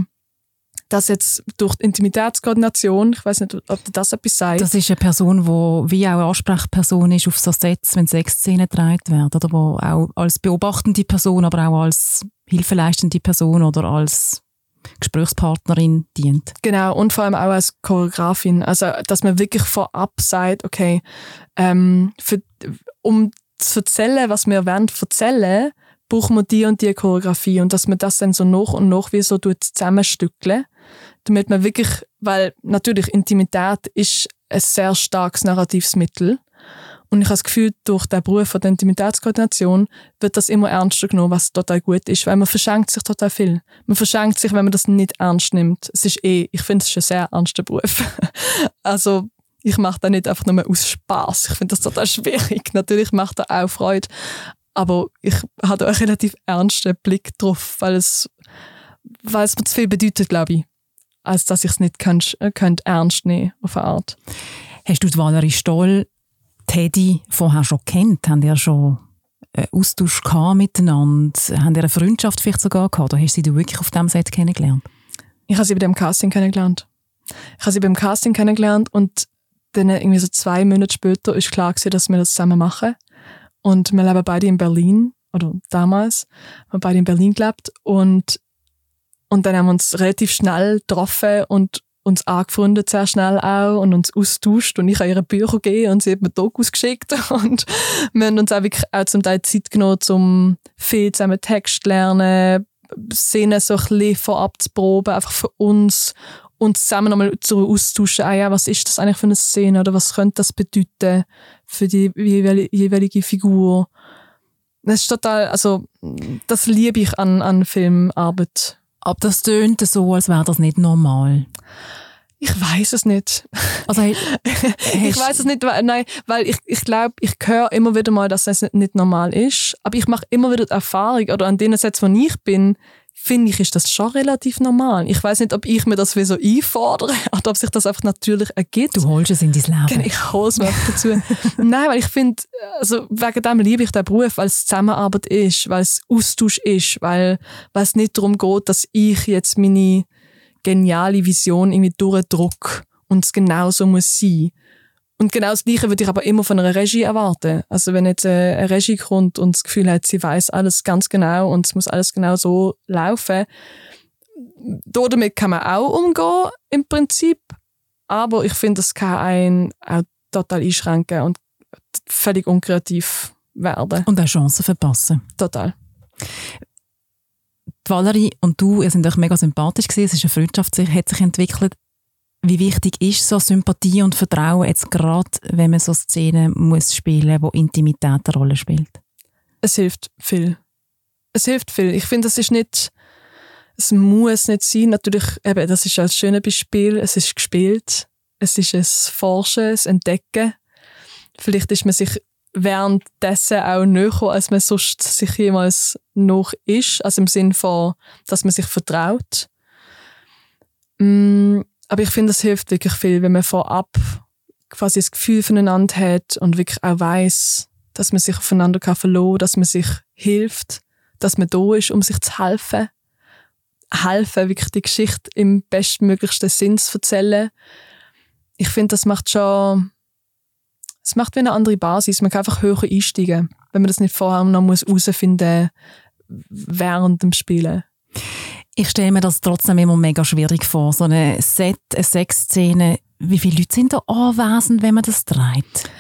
das jetzt durch die Intimitätskoordination, ich weiß nicht, ob das etwas sagt. Das ist eine Person, die wie auch eine Ansprechperson ist auf so Sets, wenn Sexszenen getragen werden, oder wo auch als beobachtende Person, aber auch als hilfeleistende Person oder als Gesprächspartnerin dient. Genau, und vor allem auch als Choreografin. Also, dass man wirklich vorab sagt, okay, ähm, für, um zu erzählen, was wir wollen erzählen, brauchen wir die und die Choreografie und dass man das dann so nach und nach wie so zusammenstückeln, damit man wirklich, weil natürlich Intimität ist ein sehr starkes narratives Mittel und ich habe das Gefühl, durch den Beruf von der Intimitätskoordination wird das immer ernster genommen, was total gut ist, weil man verschenkt sich total viel. Man verschenkt sich, wenn man das nicht ernst nimmt. Es ist eh, ich finde es ist ein sehr ernster Beruf. also ich mache das nicht einfach nur aus Spaß. Ich finde das total schwierig. Natürlich macht er auch Freude, aber ich habe einen relativ ernsten Blick drauf, weil es, weil es mir zu viel bedeutet, glaube ich, als dass ich es nicht könnt, könnt ernst nehmen auf eine Art. Hast du die Valerie Stoll Teddy vorher schon kennt? Haben ihr schon einen Austausch gehabt miteinander? Haben ihr eine Freundschaft vielleicht sogar gehabt? Oder hast du sie wirklich auf diesem Set kennengelernt? Ich habe sie bei dem Casting kennengelernt. Ich habe sie beim Casting kennengelernt und dann irgendwie so zwei Monate später ist klar gewesen, dass wir das zusammen machen. Und wir leben beide in Berlin, oder damals, wir haben beide in Berlin gelebt. Und, und dann haben wir uns relativ schnell getroffen und uns angefreundet sehr schnell auch und uns austauscht. Und ich habe ihre Bücher gegeben und sie hat mir Dokus geschickt. Und wir haben uns auch wirklich auch zum Teil Zeit genommen, um viel zusammen Text lernen, Szenen so ein bisschen vorab zu proben, einfach für uns und zusammen nochmal zu austauschen, ah ja, was ist das eigentlich für eine Szene oder was könnte das bedeuten für die jeweilige Figur. Das ist total, also das liebe ich an, an Filmarbeit. Aber das tönt so, als wäre das nicht normal. Ich weiß es nicht. Also, ich weiß es nicht, weil, nein, weil ich, ich glaube, ich höre immer wieder mal, dass das nicht normal ist. Aber ich mache immer wieder die Erfahrung, oder an den Sätzen, wo ich bin, finde ich, ist das schon relativ normal. Ich weiß nicht, ob ich mir das wie so einfordere oder ob sich das einfach natürlich ergibt. Du holst es in dein Leben. Genau, ich hole es mir dazu. Nein, weil ich finde, also wegen dem liebe ich den Beruf, weil es Zusammenarbeit ist, weil es Austausch ist, weil, weil es nicht darum geht, dass ich jetzt meine geniale Vision irgendwie durchdrucke und es genau so muss sein. Und genau das Gleiche würde ich aber immer von einer Regie erwarten. Also wenn jetzt eine Regie kommt und das Gefühl hat, sie weiß alles ganz genau und es muss alles genau so laufen, damit kann man auch umgehen im Prinzip. Aber ich finde, das kann einen auch total einschränken und völlig unkreativ werden. Und auch Chancen verpassen. Total. Die Valerie und du, ihr sind euch mega sympathisch gewesen. Es ist eine Freundschaft, die hat sich entwickelt. Wie wichtig ist so Sympathie und Vertrauen jetzt gerade, wenn man so Szenen muss spielen, wo Intimität eine Rolle spielt? Es hilft viel. Es hilft viel. Ich finde, das ist nicht, es muss nicht sein. Natürlich, eben, das ist ein schönes Beispiel. Es ist gespielt. Es ist ein Forschen, ein Entdecken. Vielleicht ist man sich währenddessen auch näher, als man sonst sich jemals noch ist. Also im Sinn von, dass man sich vertraut. Mm, aber ich finde, es hilft wirklich viel, wenn man vorab quasi das Gefühl voneinander hat und wirklich auch weiß, dass man sich aufeinander kann verlassen, dass man sich hilft, dass man da ist, um sich zu helfen. Helfen, wirklich die Geschichte im bestmöglichsten Sinn zu erzählen. Ich finde, das macht schon, es macht wie eine andere Basis. Man kann einfach höher einsteigen, wenn man das nicht vorher noch herausfinden muss während dem Spielen. Ich stelle mir das trotzdem immer mega schwierig vor. So eine Set, eine Sexszene. Wie viele Leute sind da anwesend, wenn man das dreht?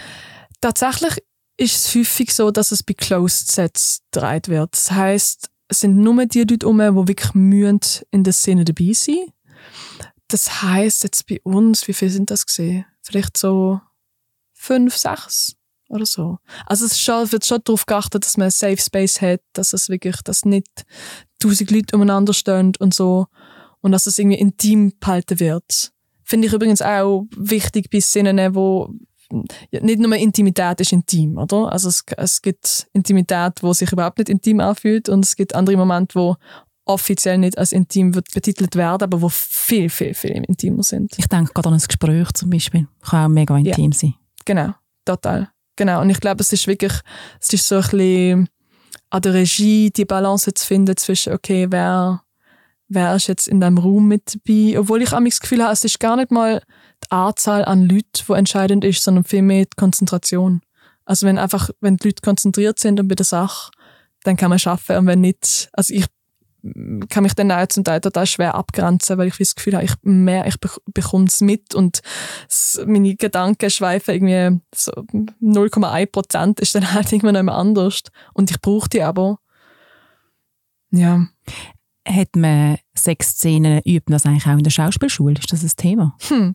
Tatsächlich ist es häufig so, dass es bei Closed Sets gedreht wird. Das heisst, es sind nur die Leute um, die wirklich mühen in der Szene dabei sind. Das heisst, jetzt bei uns, wie viele sind das gesehen? Vielleicht so fünf, sechs oder so. Also es schon, wird schon darauf geachtet, dass man einen Safe Space hat, dass es wirklich, dass nicht tausend Leute umeinander stehen und so und dass es irgendwie intim behalten wird. Finde ich übrigens auch wichtig bei Szenen, wo nicht nur Intimität ist intim, oder? Also es, es gibt Intimität, wo sich überhaupt nicht intim anfühlt und es gibt andere Momente, wo offiziell nicht als intim wird betitelt werden, aber wo viel, viel, viel intimer sind. Ich denke gerade an ein Gespräch zum Beispiel. Kann auch mega intim ja. sein. Genau, total. Genau. Und ich glaube, es ist wirklich, es ist so ein bisschen an der Regie die Balance zu finden zwischen, okay, wer, wer ist jetzt in dem Raum mit dabei? Obwohl ich das Gefühl habe, es ist gar nicht mal die Anzahl an Leuten, die entscheidend ist, sondern vielmehr die Konzentration. Also wenn einfach, wenn die Leute konzentriert sind und bei der Sache, dann kann man schaffen. Und wenn nicht, also ich kann mich dann auch zum Teil total schwer abgrenzen, weil ich das Gefühl habe, ich mehr, ich bekomme es mit und meine Gedanken schweifen irgendwie so 0,1 Prozent ist dann halt irgendwann immer anders. Und ich brauche die aber. Ja. Hat man Sexszenen übt das eigentlich auch in der Schauspielschule? Ist das ein Thema? Hm.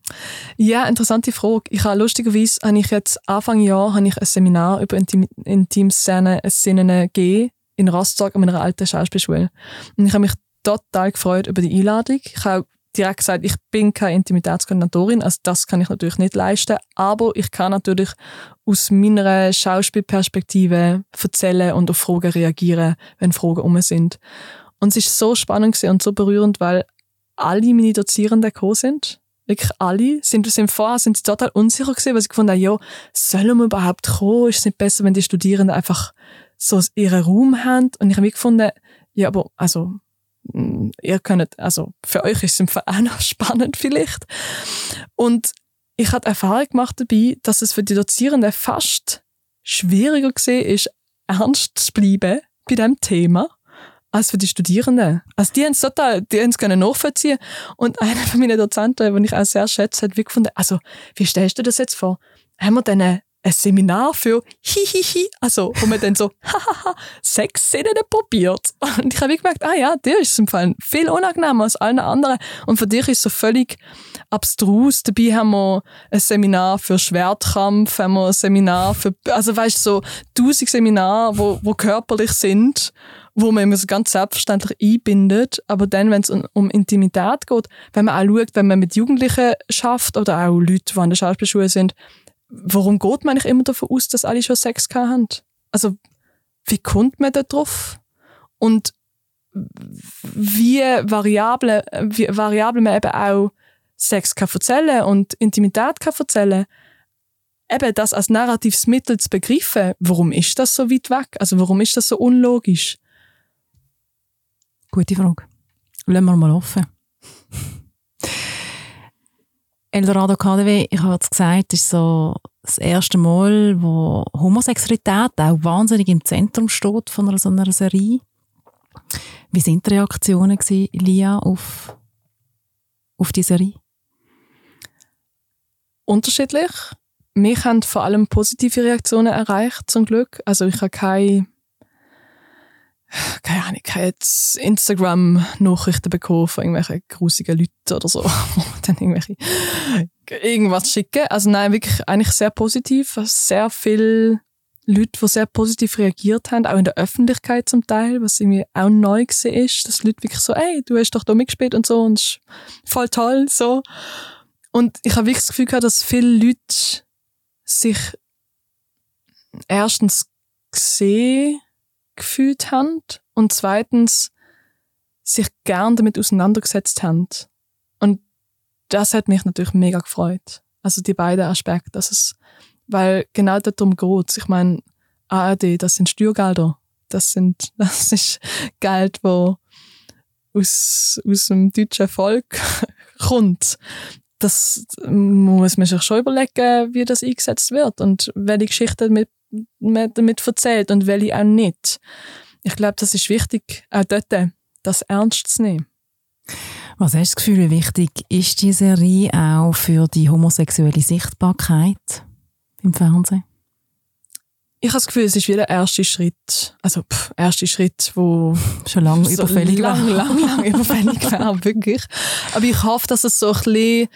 Ja, interessante Frage. Ich habe lustigerweise habe ich jetzt Anfang Jahr habe ich ein Seminar über Intim Intimszenen Szenen gegeben in Rostock an meiner alten Schauspielschule. Und ich habe mich total gefreut über die Einladung. Ich habe direkt gesagt, ich bin keine Intimitätskoordinatorin, also das kann ich natürlich nicht leisten, aber ich kann natürlich aus meiner Schauspielperspektive erzählen und auf Fragen reagieren, wenn Fragen um sind. Und es ist so spannend und so berührend, weil alle meine Dozierenden gekommen sind. wirklich alle, sind, sind vorher sind sie total unsicher gewesen, weil sie gefunden haben, ja, sollen wir überhaupt kommen? Ist es nicht besser, wenn die Studierenden einfach so ihren Raum haben? Und ich habe gefunden, ja, aber, also, mm, ihr könnt, also, für euch ist es im Fall auch noch spannend vielleicht. Und ich habe Erfahrung gemacht dabei, dass es für die Dozierenden fast schwieriger gesehen ist, ernst zu bleiben bei diesem Thema als für die Studierenden. Also die haben es total, die haben es können nachvollziehen. Und einer von meinen Dozenten, den ich auch sehr schätze, hat wie gefunden, also, wie stellst du das jetzt vor? Haben wir dann ein, Seminar für Hihihi, also, wo man dann so, hahaha, sechs Szenen probiert. Und ich habe gemerkt, ah ja, dir ist es im Fall viel unangenehmer als allen anderen. Und für dich ist es so völlig abstrus. Dabei haben wir ein Seminar für Schwertkampf, haben wir ein Seminar für, also weißt du, so tausend Seminare, wo, wo körperlich sind wo man immer so ganz selbstverständlich einbindet. Aber dann, wenn es um, um, Intimität geht, wenn man auch schaut, wenn man mit Jugendlichen schafft oder auch Leute, die an der Schauspielschule sind, warum geht man eigentlich immer davon aus, dass alle schon Sex haben? Also, wie kommt man da drauf? Und wie variabel, wie variabel man eben auch Sex kann erzählen und Intimität kann erzählen, eben das als narratives Mittel zu begreifen, warum ist das so weit weg? Also warum ist das so unlogisch? Gute Frage. Lassen wir mal offen. Eldorado KDW, ich habe es gesagt, ist so das erste Mal, wo Homosexualität auch wahnsinnig im Zentrum steht von einer, so einer Serie. Wie sind die Reaktionen gewesen, Lia, auf, auf die Serie? Unterschiedlich. Mich haben vor allem positive Reaktionen erreicht, zum Glück. Also ich habe keine keine Ahnung, jetzt Instagram-Nachrichten bekommen von irgendwelchen grusigen Leuten oder so, dann irgendwelche irgendwas schicken. Also nein, wirklich eigentlich sehr positiv. Sehr viele Leute, die sehr positiv reagiert haben, auch in der Öffentlichkeit zum Teil, was irgendwie auch neu war, ist, dass Leute wirklich so, ey, du hast doch da mitgespielt und so und ist voll toll, so. Und ich habe wirklich das Gefühl gehabt, dass viele Leute sich erstens gesehen gefühlt haben und zweitens sich gern damit auseinandergesetzt haben. Und das hat mich natürlich mega gefreut. Also die beiden Aspekte, dass es, weil genau darum geht Ich meine, ARD, das sind Steuergelder. Das sind, das ist Geld, wo aus, aus dem deutschen Volk kommt. Das muss man sich schon überlegen, wie das eingesetzt wird und welche Geschichten mit man damit erzählt und welche auch nicht. Ich glaube, das ist wichtig, auch dort das ernst zu nehmen. Was hast du das Gefühl, wie wichtig ist die Serie auch für die homosexuelle Sichtbarkeit im Fernsehen? Ich habe das Gefühl, es ist wieder der erste Schritt. Also, pff, erste Schritt, wo schon lange so überfällig lang, war. Lang, lang, lang überfällig war, wirklich. Aber ich hoffe, dass es so ein bisschen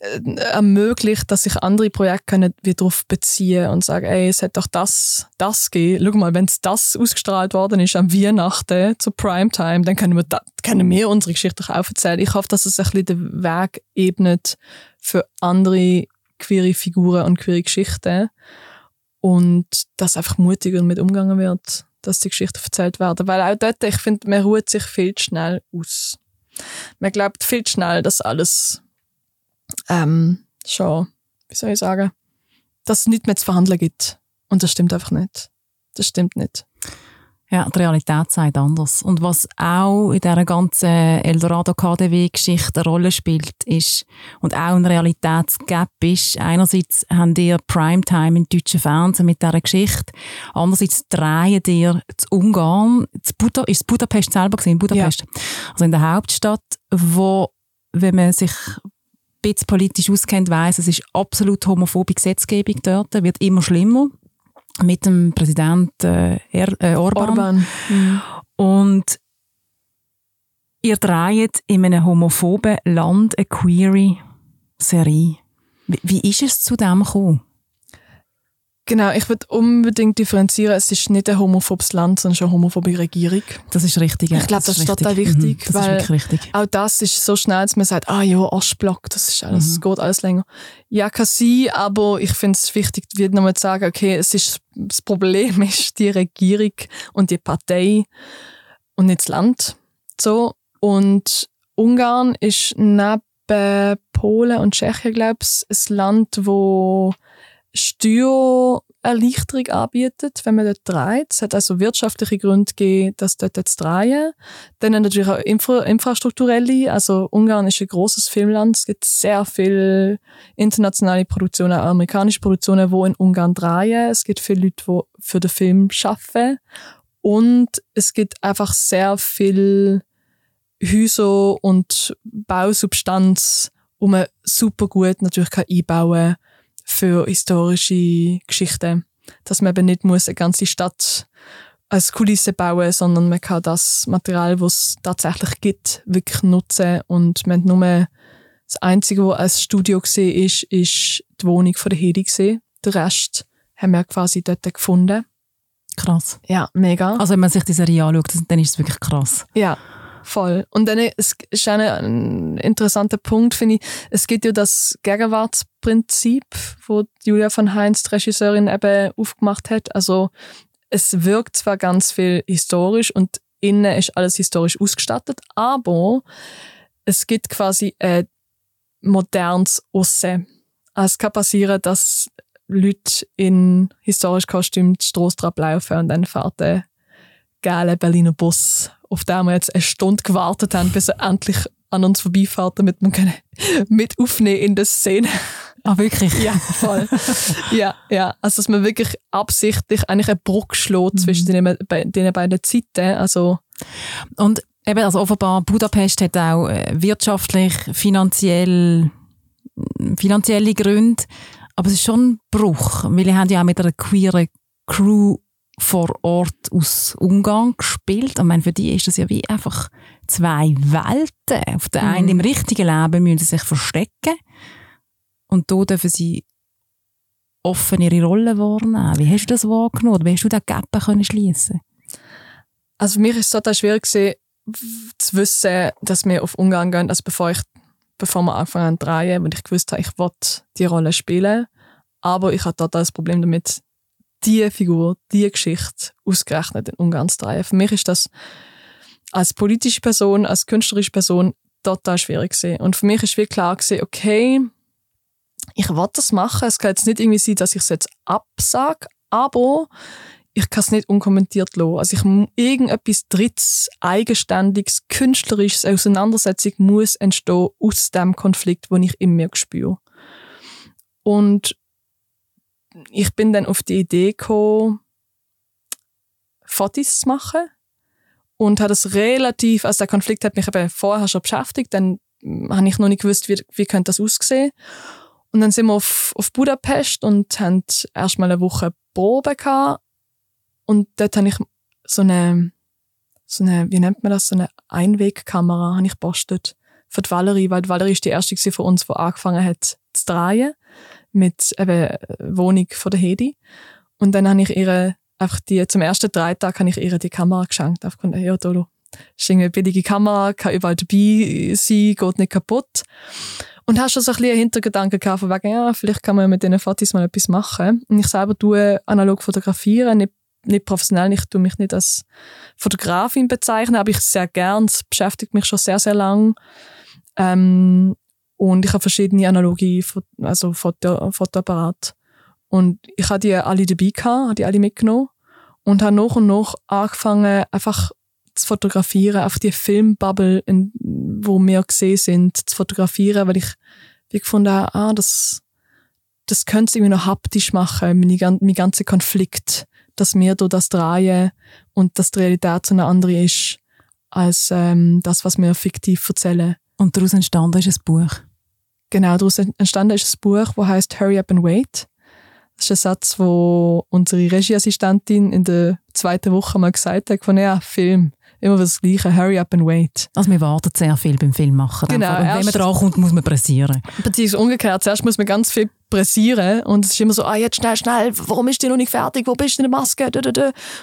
ermöglicht, dass sich andere Projekte können wie darauf beziehen und sagen, ey, es hat doch das, das gegeben. Schau mal, wenn es das ausgestrahlt worden ist am Weihnachten zu Primetime, dann können wir, da, können wir unsere Geschichte auch erzählen. Ich hoffe, dass es ein bisschen den Weg ebnet für andere queere Figuren und queere Geschichten und dass einfach mutiger mit umgegangen wird, dass die Geschichten erzählt werden. Weil auch dort, ich finde, man ruht sich viel schnell aus. Man glaubt viel schnell, dass alles ähm, schon, wie soll ich sagen, dass es nicht mehr zu verhandeln gibt. Und das stimmt einfach nicht. Das stimmt nicht. Ja, die Realität sagt anders. Und was auch in dieser ganzen Eldorado KDW-Geschichte eine Rolle spielt, ist, und auch ein Realitätsgap ist, einerseits haben ihr Primetime im deutschen Fernsehen mit dieser Geschichte, andererseits drehen ihr zu Ungarn, zu Buda, ist Budapest selber gewesen, Budapest, ja. also in der Hauptstadt, wo, wenn man sich bisschen politisch auskennt, weiß, es ist absolut homophobe Gesetzgebung dort, wird immer schlimmer mit dem Präsident äh, er, äh, Orban. Orban. Mhm. Und ihr dreht in einem homophoben Land eine queere Serie. Wie, wie ist es zu dem gekommen? Genau, ich würde unbedingt differenzieren, es ist nicht ein homophobes Land, sondern schon eine homophobe Regierung. Das ist richtig. Ich glaube, das, das, ist total wichtig, mhm, das weil ist richtig. auch das ist so schnell, dass man sagt, ah ja, Arschblock, das ist alles, mhm. geht alles länger. Ja, kann sein, aber ich finde es wichtig, wieder nochmal zu sagen, okay, es ist, das Problem ist die Regierung und die Partei und nicht das Land. So. Und Ungarn ist neben Polen und Tschechien, glaube ich, ein Land, wo Steuererleichterung anbietet, wenn man dort dreht. Es hat also wirtschaftliche Gründe gegeben, das dort zu drehen. Dann natürlich auch Infra infrastrukturelle. Also Ungarn ist ein großes Filmland. Es gibt sehr viele internationale Produktionen, auch amerikanische Produktionen, die in Ungarn drehen. Es gibt viele Leute, die für den Film arbeiten. Und es gibt einfach sehr viel Häuser und Bausubstanz, wo man super gut natürlich kann einbauen für historische Geschichten. Dass man eben nicht muss eine ganze Stadt als Kulisse bauen, sondern man kann das Material, was es tatsächlich gibt, wirklich nutzen und man hat nur das Einzige, was als Studio gesehen ist, ist die Wohnung von der Hedi gesehen. Den Rest haben wir quasi dort gefunden. Krass. Ja, mega. Also wenn man sich die Serie anschaut, dann ist es wirklich krass. Ja, voll. Und dann ist ein interessanter Punkt, finde ich. Es gibt ja das Gegenwartsprinzip, wo Julia von Heinz, die Regisseurin, eben aufgemacht hat. Also es wirkt zwar ganz viel historisch und innen ist alles historisch ausgestattet, aber es gibt quasi ein modernes Aussen. Also es kann passieren, dass Leute in historisch Kostüm die Strasse laufen und dann fährt der geile Berliner Bus, auf den wir jetzt eine Stunde gewartet haben, bis er endlich an uns vorbeifährt, damit wir können mit aufnehmen in der Szene. Ah, wirklich? Ja, voll. ja, ja. Also, dass man wirklich absichtlich eigentlich eine Brücke schlägt mhm. zwischen den, den beiden Zeiten. Also. Und eben, also offenbar, Budapest hat auch äh, wirtschaftlich, finanziell, finanzielle Gründe. Aber es ist schon ein Bruch, weil ihr habt ja auch mit einer queeren Crew vor Ort aus Ungarn gespielt. Und meine, für die ist das ja wie einfach zwei Welten. Auf der mhm. einen im richtigen Leben müssen sie sich verstecken und da dürfen sie offen ihre Rolle wahrnehmen. Wie hast du das wahrgenommen? Wie hast du den Gap können schliessen? Also für mich ist es total schwierig gewesen, zu wissen, dass wir auf Ungarn gehen, also bevor ich bevor wir angefangen haben zu drehen, weil ich gewusst habe, ich will die Rolle spielen. Aber ich hatte total das Problem damit, die Figur, die Geschichte ausgerechnet in Ungarn zu drehen. Für mich ist das als politische Person, als künstlerische Person total schwierig gewesen. Und für mich ist wie klar gewesen, okay, ich will das machen. Es kann jetzt nicht irgendwie sein, dass ich es jetzt absage, aber ich kann es nicht unkommentiert lassen. Also ich muss irgendetwas Drittes, Eigenständiges, Künstlerisches, Auseinandersetzung muss entstehen aus dem Konflikt, den ich in mir spüre. Und ich bin dann auf die Idee gekommen, Fotos zu machen und habe das relativ, also der Konflikt hat mich eben vorher schon beschäftigt, dann habe ich noch nicht gewusst, wie, wie könnte das aussehen. Und dann sind wir auf, auf Budapest und haben erstmal eine Woche Probe gehabt und dort habe ich so eine, so eine, wie nennt man das, so eine Einwegkamera habe ich postet für die Valerie, weil die Valerie ist die erste von uns, die angefangen hat zu drehen mit eben Wohnung von der Hedi. Und dann habe ich ihre, einfach die, zum ersten drei Tag habe ich ihr die Kamera geschenkt. Gedacht, ja, Dolo, ist eine billige Kamera, kann überall dabei sein, geht nicht kaputt. Und hast schon so ein bisschen Hintergedanken gehabt, von wegen, ja, vielleicht kann man mit diesen Fotos mal etwas machen. Und ich selber tue analog fotografieren, nicht nicht professionell, ich tue mich nicht als Fotografin bezeichnen, aber ich sehr gern, es beschäftigt mich schon sehr, sehr lang. Ähm, und ich habe verschiedene analoge also Foto, Fotoapparate. Und ich habe die alle dabei gehabt, habe die alle mitgenommen und habe nach und nach angefangen, einfach zu fotografieren, auf die Filmbubble, in, wo wir gesehen sind, zu fotografieren, weil ich wie gefunden habe, ah, das, das könnte irgendwie noch haptisch machen, mein, mein ganzer Konflikt dass wir durch das drehen und dass die Realität so eine andere ist als ähm, das, was wir fiktiv erzählen. Und daraus entstanden ist ein Buch. Genau, daraus entstanden ist ein Buch, das heißt Hurry Up and Wait. Das ist ein Satz, wo unsere Regieassistentin in der zweiten Woche mal gesagt hat, von ja, Film immer das Gleiche, hurry up and wait. Also wir warten sehr viel beim Filmmachen. Genau. Und wenn man dran kommt, muss man pressieren. Beziehungsweise umgekehrt, zuerst muss man ganz viel pressieren und es ist immer so, ah, jetzt schnell, schnell, warum ist die noch nicht fertig, wo bist du in der Maske,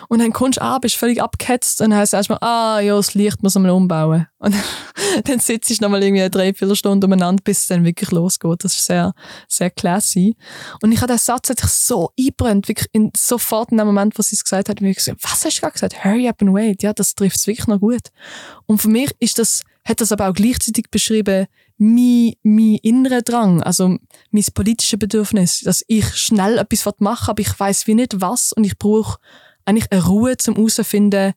und dann kommst du an, bist völlig abgehetzt und dann es erstmal, ah, ja, das Licht muss man umbauen. Und dann sitzt du nochmal irgendwie drei, vier Stunden umeinander, bis es dann wirklich losgeht. Das ist sehr, sehr classy. Und ich habe den Satz hat sich so einbrennt, wirklich in, sofort in dem Moment, wo sie es gesagt hat, mir gesagt, was hast du gerade gesagt? Hurry up and wait. Ja, das trifft es wirklich noch gut. Und für mich ist das hat das aber auch gleichzeitig beschrieben, mein, mein innerer Drang, also mein politisches Bedürfnis, dass ich schnell etwas machen will, aber ich weiß wie nicht was und ich brauche eigentlich eine Ruhe zum herausfinden,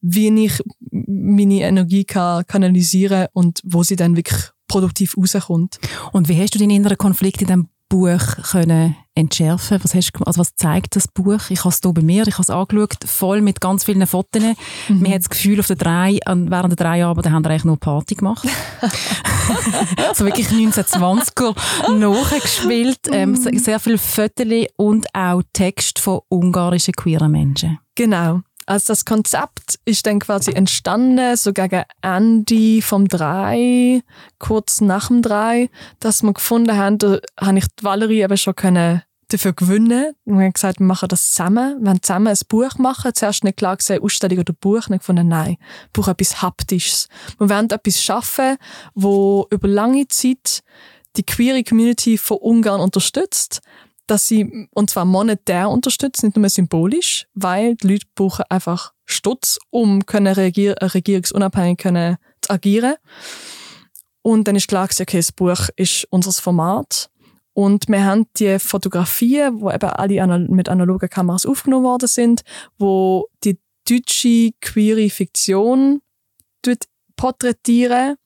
wie ich meine Energie kann kanalisieren und wo sie dann wirklich produktiv rauskommt. Und wie hast du deinen inneren Konflikt in diesem Buch können entschärfen was, hast, also was zeigt das Buch? Ich habe es hier bei mir, ich habe es angeschaut, voll mit ganz vielen Fotos. Mhm. Man hat das Gefühl, auf der drei, während der drei Abende haben wir eigentlich nur Party gemacht. also wirklich 1920er nachgespielt. Ähm, mhm. sehr viele Fotos und auch Text von ungarischen queeren Menschen. Genau. Also das Konzept ist dann quasi entstanden, so gegen Ende vom 3, kurz nach dem 3, dass wir gefunden haben, da habe ich die Valerie eben schon können dafür gewinnen. Wir haben gesagt, wir machen das zusammen. Wir wollen zusammen ein Buch machen. Zuerst nicht klar gesehen, Ausstellung oder Buch. Nicht gefunden, nein, ich brauche etwas Haptisches. Wir wollen etwas schaffen, wo über lange Zeit die queere Community von Ungarn unterstützt, dass sie, und zwar monetär unterstützen, nicht nur symbolisch, weil die Leute brauchen einfach Stutz, um können reagier regierungsunabhängig können zu agieren. Und dann ist klar gewesen, okay, das Buch ist unser Format. Und wir haben die Fotografien, wo eben alle mit analogen Kameras aufgenommen worden sind, wo die deutsche queere Fiktion porträtieren,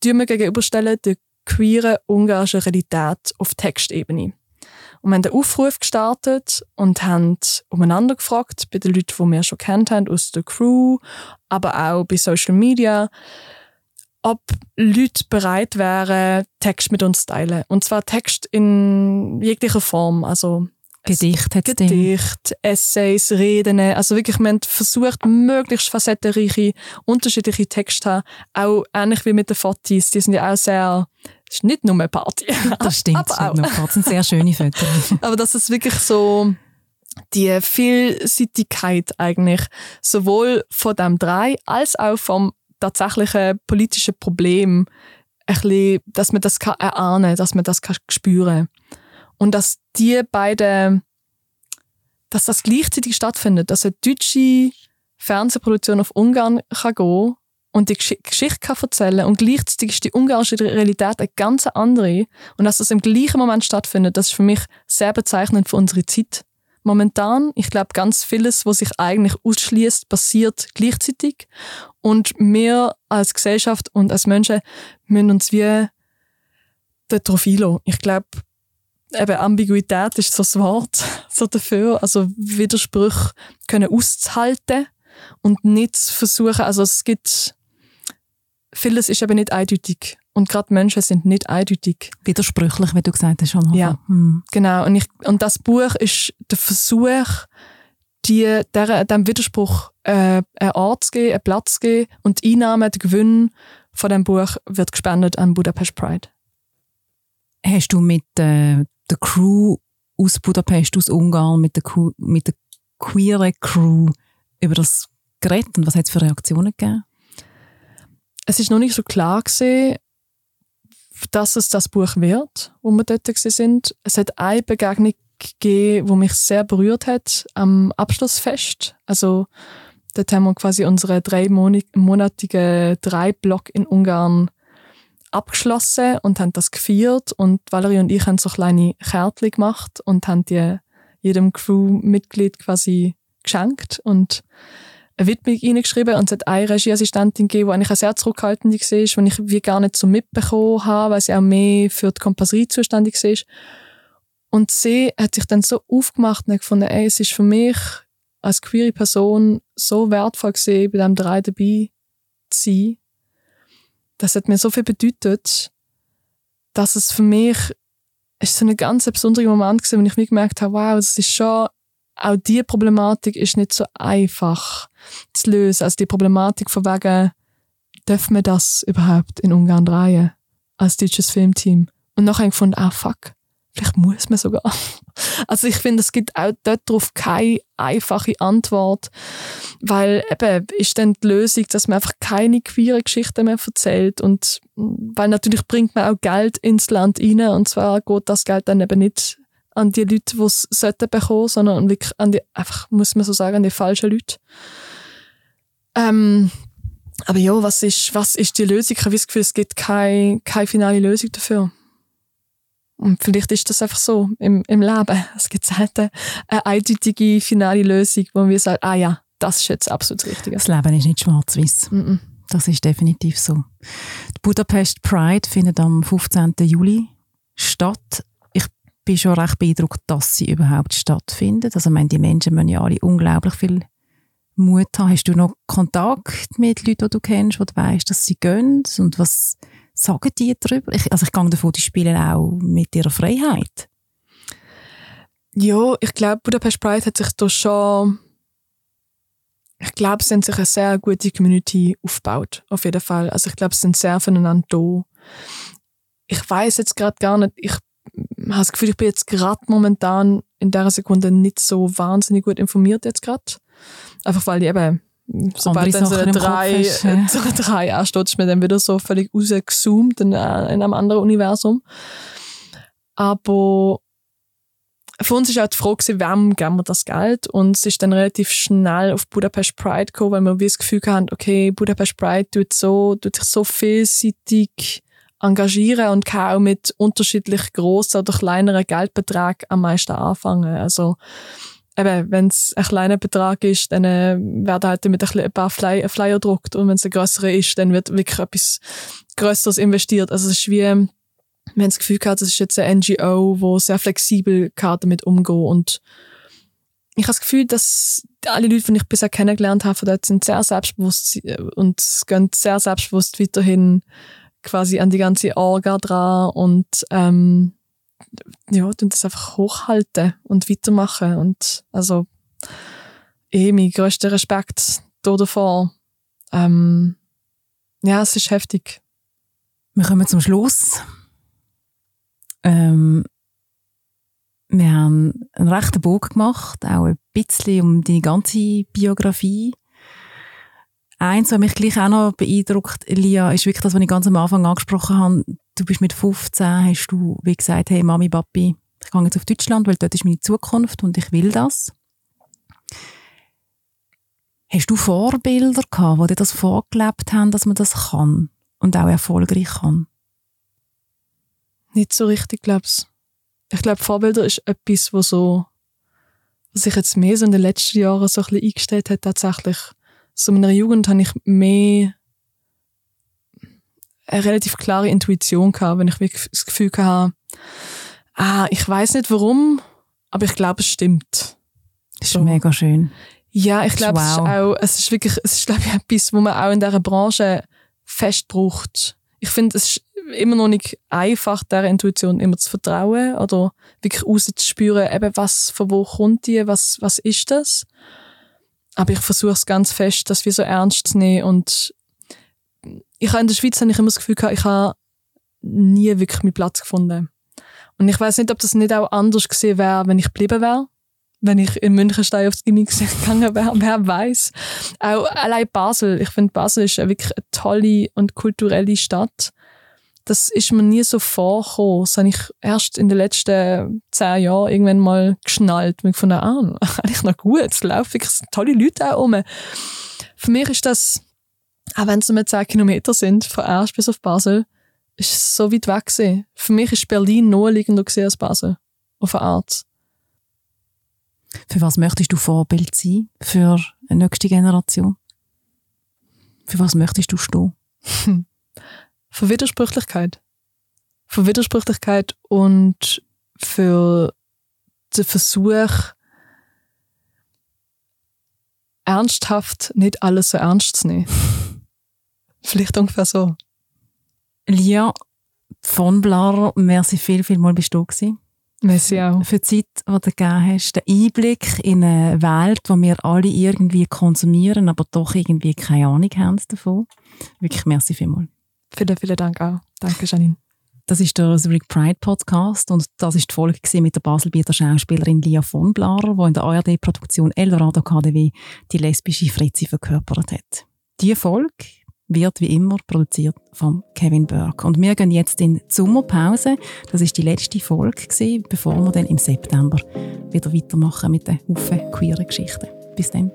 tun wir gegenüberstellen der queeren ungarischen Realität auf Textebene. Und wir haben den Aufruf gestartet und haben umeinander gefragt, bei den Leuten, die wir schon kennt haben, aus der Crew, aber auch bei Social Media, ob Leute bereit wären, Text mit uns zu teilen. Und zwar Text in jeglicher Form, also Gedicht, Gedicht, Essays, Reden. Also wirklich, wir haben versucht, möglichst facettenreiche, unterschiedliche Texte zu haben. Auch ähnlich wie mit den Fotos. Die sind ja auch sehr es ist nicht nur eine Party. Das stimmt, aber auch. Nur Party. sind sehr schöne Fotos. aber das ist wirklich so die Vielseitigkeit eigentlich, sowohl von dem drei als auch vom tatsächlichen politischen Problem, ein bisschen, dass man das kann erahnen, dass man das kann spüren und dass die beiden, dass das gleichzeitig stattfindet, dass eine deutsche Fernsehproduktion auf Ungarn kann gehen und die Geschichte kann erzählen und gleichzeitig ist die ungarische Realität eine ganz andere und dass das im gleichen Moment stattfindet, das ist für mich sehr bezeichnend für unsere Zeit. Momentan, ich glaube, ganz vieles, was sich eigentlich ausschließt, passiert gleichzeitig und wir als Gesellschaft und als Menschen müssen uns wie darauf einlassen. Ich glaube, eben Ambiguität ist so das Wort so dafür, also Widersprüche können auszuhalten und nicht versuchen, also es gibt vieles ist eben nicht eindeutig. Und gerade Menschen sind nicht eindeutig. Widersprüchlich, wie du gesagt hast schon. Ja, hm. genau. Und, ich, und das Buch ist der Versuch, die, der, dem Widerspruch äh, einen Ort zu geben, einen Platz zu geben und die Einnahme, der Gewinn von dem Buch wird gespendet an Budapest Pride. Hast du mit äh, der Crew aus Budapest, aus Ungarn, mit der, mit der queeren Crew über das geredet und was hat es für Reaktionen gegeben? Es ist noch nicht so klar gesehen, dass es das Buch wird, wo wir dort sind. Es hat eine Begegnung gegeben, wo mich sehr berührt hat am Abschlussfest. Also dort haben wir quasi unsere dreimonatigen Drei-Block in Ungarn abgeschlossen und haben das gefeiert und Valerie und ich haben so kleine Kärtchen gemacht und haben die jedem Crewmitglied quasi geschenkt und eine Widmung reingeschrieben und es hat eine Regieassistentin gegeben, die eigentlich eine sehr zurückhaltend war, die ich wie gar nicht so mitbekommen habe, weil sie auch mehr für die Kompasserie zuständig war. Und sie hat sich dann so aufgemacht und gefunden, ey, es ist für mich als queere Person so wertvoll gesehen, bei diesem drei dabei zu sein. Das hat mir so viel bedeutet, dass es für mich ist so ein ganz besonderer Moment gewesen, wo ich mir gemerkt habe, wow, das ist schon auch die Problematik ist nicht so einfach zu lösen. Also die Problematik von wegen, dürfen wir das überhaupt in Ungarn drehen als deutsches Filmteam? Und nachher habe ich gefunden, ah fuck, vielleicht muss man sogar. Also ich finde, es gibt auch dort drauf keine einfache Antwort, weil eben ist dann die Lösung, dass man einfach keine queere Geschichten mehr erzählt und weil natürlich bringt man auch Geld ins Land rein und zwar geht das Geld dann eben nicht an die Leute, die es sollten bekommen, sondern wirklich an die, einfach, muss man so sagen, an die falschen Leute. Ähm, aber ja, was ist, was ist die Lösung? Ich habe das Gefühl, es gibt keine, keine finale Lösung dafür. Und vielleicht ist das einfach so im, im Leben. Es gibt selten eine eindeutige finale Lösung, wo wir sagen, ah ja, das ist jetzt absolut das Richtige. Das Leben ist nicht schwarz-weiß. Mm -mm. Das ist definitiv so. Die Budapest Pride findet am 15. Juli statt. Bin schon recht beeindruckt, dass sie überhaupt stattfindet. Also, ich meine, die Menschen müssen ja alle unglaublich viel Mut haben. Hast du noch Kontakt mit Leuten, die du kennst, wo du weißt, dass sie gehen? Und was sagen die darüber? Ich, also, ich gehe davon, die spielen auch mit ihrer Freiheit. Ja, ich glaube, Budapest Pride hat sich da schon ich glaube, es sind sich eine sehr gute Community aufgebaut, auf jeden Fall. Also ich glaube, es sind sehr voneinander da. Ich weiß jetzt gerade gar nicht, ich habe das Gefühl, ich bin jetzt gerade momentan in der Sekunde nicht so wahnsinnig gut informiert jetzt gerade. Einfach weil ich eben, sobald dann so eine drei, ist, ja. drei ansteht, ist mir dann wieder so völlig rausgezoomt in, äh, in einem anderen Universum. Aber für uns ist auch die Frage, wem geben wir das Geld? Und es ist dann relativ schnell auf Budapest Pride gekommen, weil wir das Gefühl hatten, okay, Budapest Pride tut, so, tut sich so vielseitig engagieren und kann auch mit unterschiedlich grossen oder kleineren Geldbeträgen am meisten anfangen. Also, eben, wenn es ein kleiner Betrag ist, dann äh, werden halt mit ein paar Flyer, Flyer gedruckt und wenn es ein grösserer ist, dann wird wirklich etwas Größeres investiert. Also es ist wie haben das Gefühl gehabt, das ist jetzt eine NGO, die sehr flexibel damit umgeht und ich habe das Gefühl, dass alle Leute, die ich bisher kennengelernt habe, dort sind sehr selbstbewusst und gehen sehr selbstbewusst weiterhin quasi an die ganze Orga dran und ähm, ja, tun das einfach hochhalten und weitermachen und also eh mein größter Respekt da davor. Ähm, ja, es ist heftig. Wir kommen zum Schluss. Ähm, wir haben einen rechten Bogen gemacht, auch ein bisschen um deine ganze Biografie. Eins, was mich gleich auch noch beeindruckt, Lia, ist wirklich das, was ich ganz am Anfang angesprochen habe. Du bist mit 15, hast du, wie gesagt, hey Mami, Papi, ich gehe jetzt auf Deutschland, weil dort ist meine Zukunft und ich will das. Hast du Vorbilder gehabt, die dir das vorgelebt haben, dass man das kann und auch erfolgreich kann? nicht so richtig, glaub's. Ich glaube, Vorbilder ist etwas, wo so, was sich jetzt mehr so in den letzten Jahren so ein bisschen eingestellt hat, tatsächlich. So in meiner Jugend habe ich mehr eine relativ klare Intuition gehabt, wenn ich wirklich das Gefühl hatte, ah, ich weiß nicht warum, aber ich glaube, es stimmt. Das ist so. mega schön. Ja, ich glaube, wow. es ist auch, es ist wirklich, es ist, glaube ich, etwas, wo man auch in dieser Branche fest braucht. Ich finde, es ist immer noch nicht einfach, der Intuition immer zu vertrauen oder wirklich rauszuspüren, eben was, von wo kommt die, was, was ist das? Aber ich versuche es ganz fest, das wie so ernst zu nehmen und ich habe in der Schweiz habe ich immer das Gefühl gehabt, ich habe nie wirklich meinen Platz gefunden. Und ich weiß nicht, ob das nicht auch anders gesehen wäre, wenn ich geblieben wäre. Wenn ich in Münchenstein aufs Gymnasium gegangen wäre, wer weiß. Auch allein Basel. Ich finde, Basel ist wirklich eine tolle und kulturelle Stadt das ist mir nie so vorgekommen. Das habe ich erst in den letzten zehn Jahren irgendwann mal geschnallt. Und gefunden, ah, eigentlich noch gut, es laufen wirklich tolle Leute auch rum. Für mich ist das, auch wenn es nur 10 Kilometer sind, von Erst bis auf Basel, ist es so weit weg gewesen. Für mich ist Berlin naheliegender als Basel. Auf eine Art. Für was möchtest du Vorbild sein? Für eine nächste Generation? Für was möchtest du stehen? für Widersprüchlichkeit. Für Widersprüchlichkeit und für den Versuch, ernsthaft nicht alles so ernst zu nehmen. Vielleicht ungefähr so. Lia von Blarer, merci viel, viel mal bist du gewesen. Merci auch. Für die Zeit, die du gegeben hast, den Einblick in eine Welt, die wir alle irgendwie konsumieren, aber doch irgendwie keine Ahnung haben davon. Wirklich merci vielmals. Vielen, vielen Dank auch. Danke, Janine. Das ist der Zurich Pride Podcast und das ist die Folge mit der Baselbieter Schauspielerin Lia von Blarer, die in der ARD-Produktion Eldorado KDW die lesbische Fritzi verkörpert hat. Diese Folge wird wie immer produziert von Kevin Burke. Und wir gehen jetzt in die Sommerpause. Das ist die letzte Folge gewesen, bevor wir dann im September wieder weitermachen mit den Haufen queeren Geschichten. Bis dann.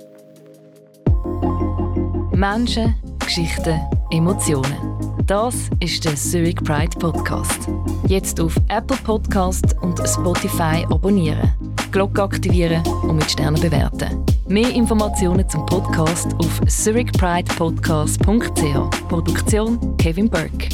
Menschen Geschichten, Emotionen. Das ist der Zurich Pride Podcast. Jetzt auf Apple Podcast und Spotify abonnieren, Glocke aktivieren und mit Sternen bewerten. Mehr Informationen zum Podcast auf zurichpridepodcast.ch. Produktion Kevin Burke.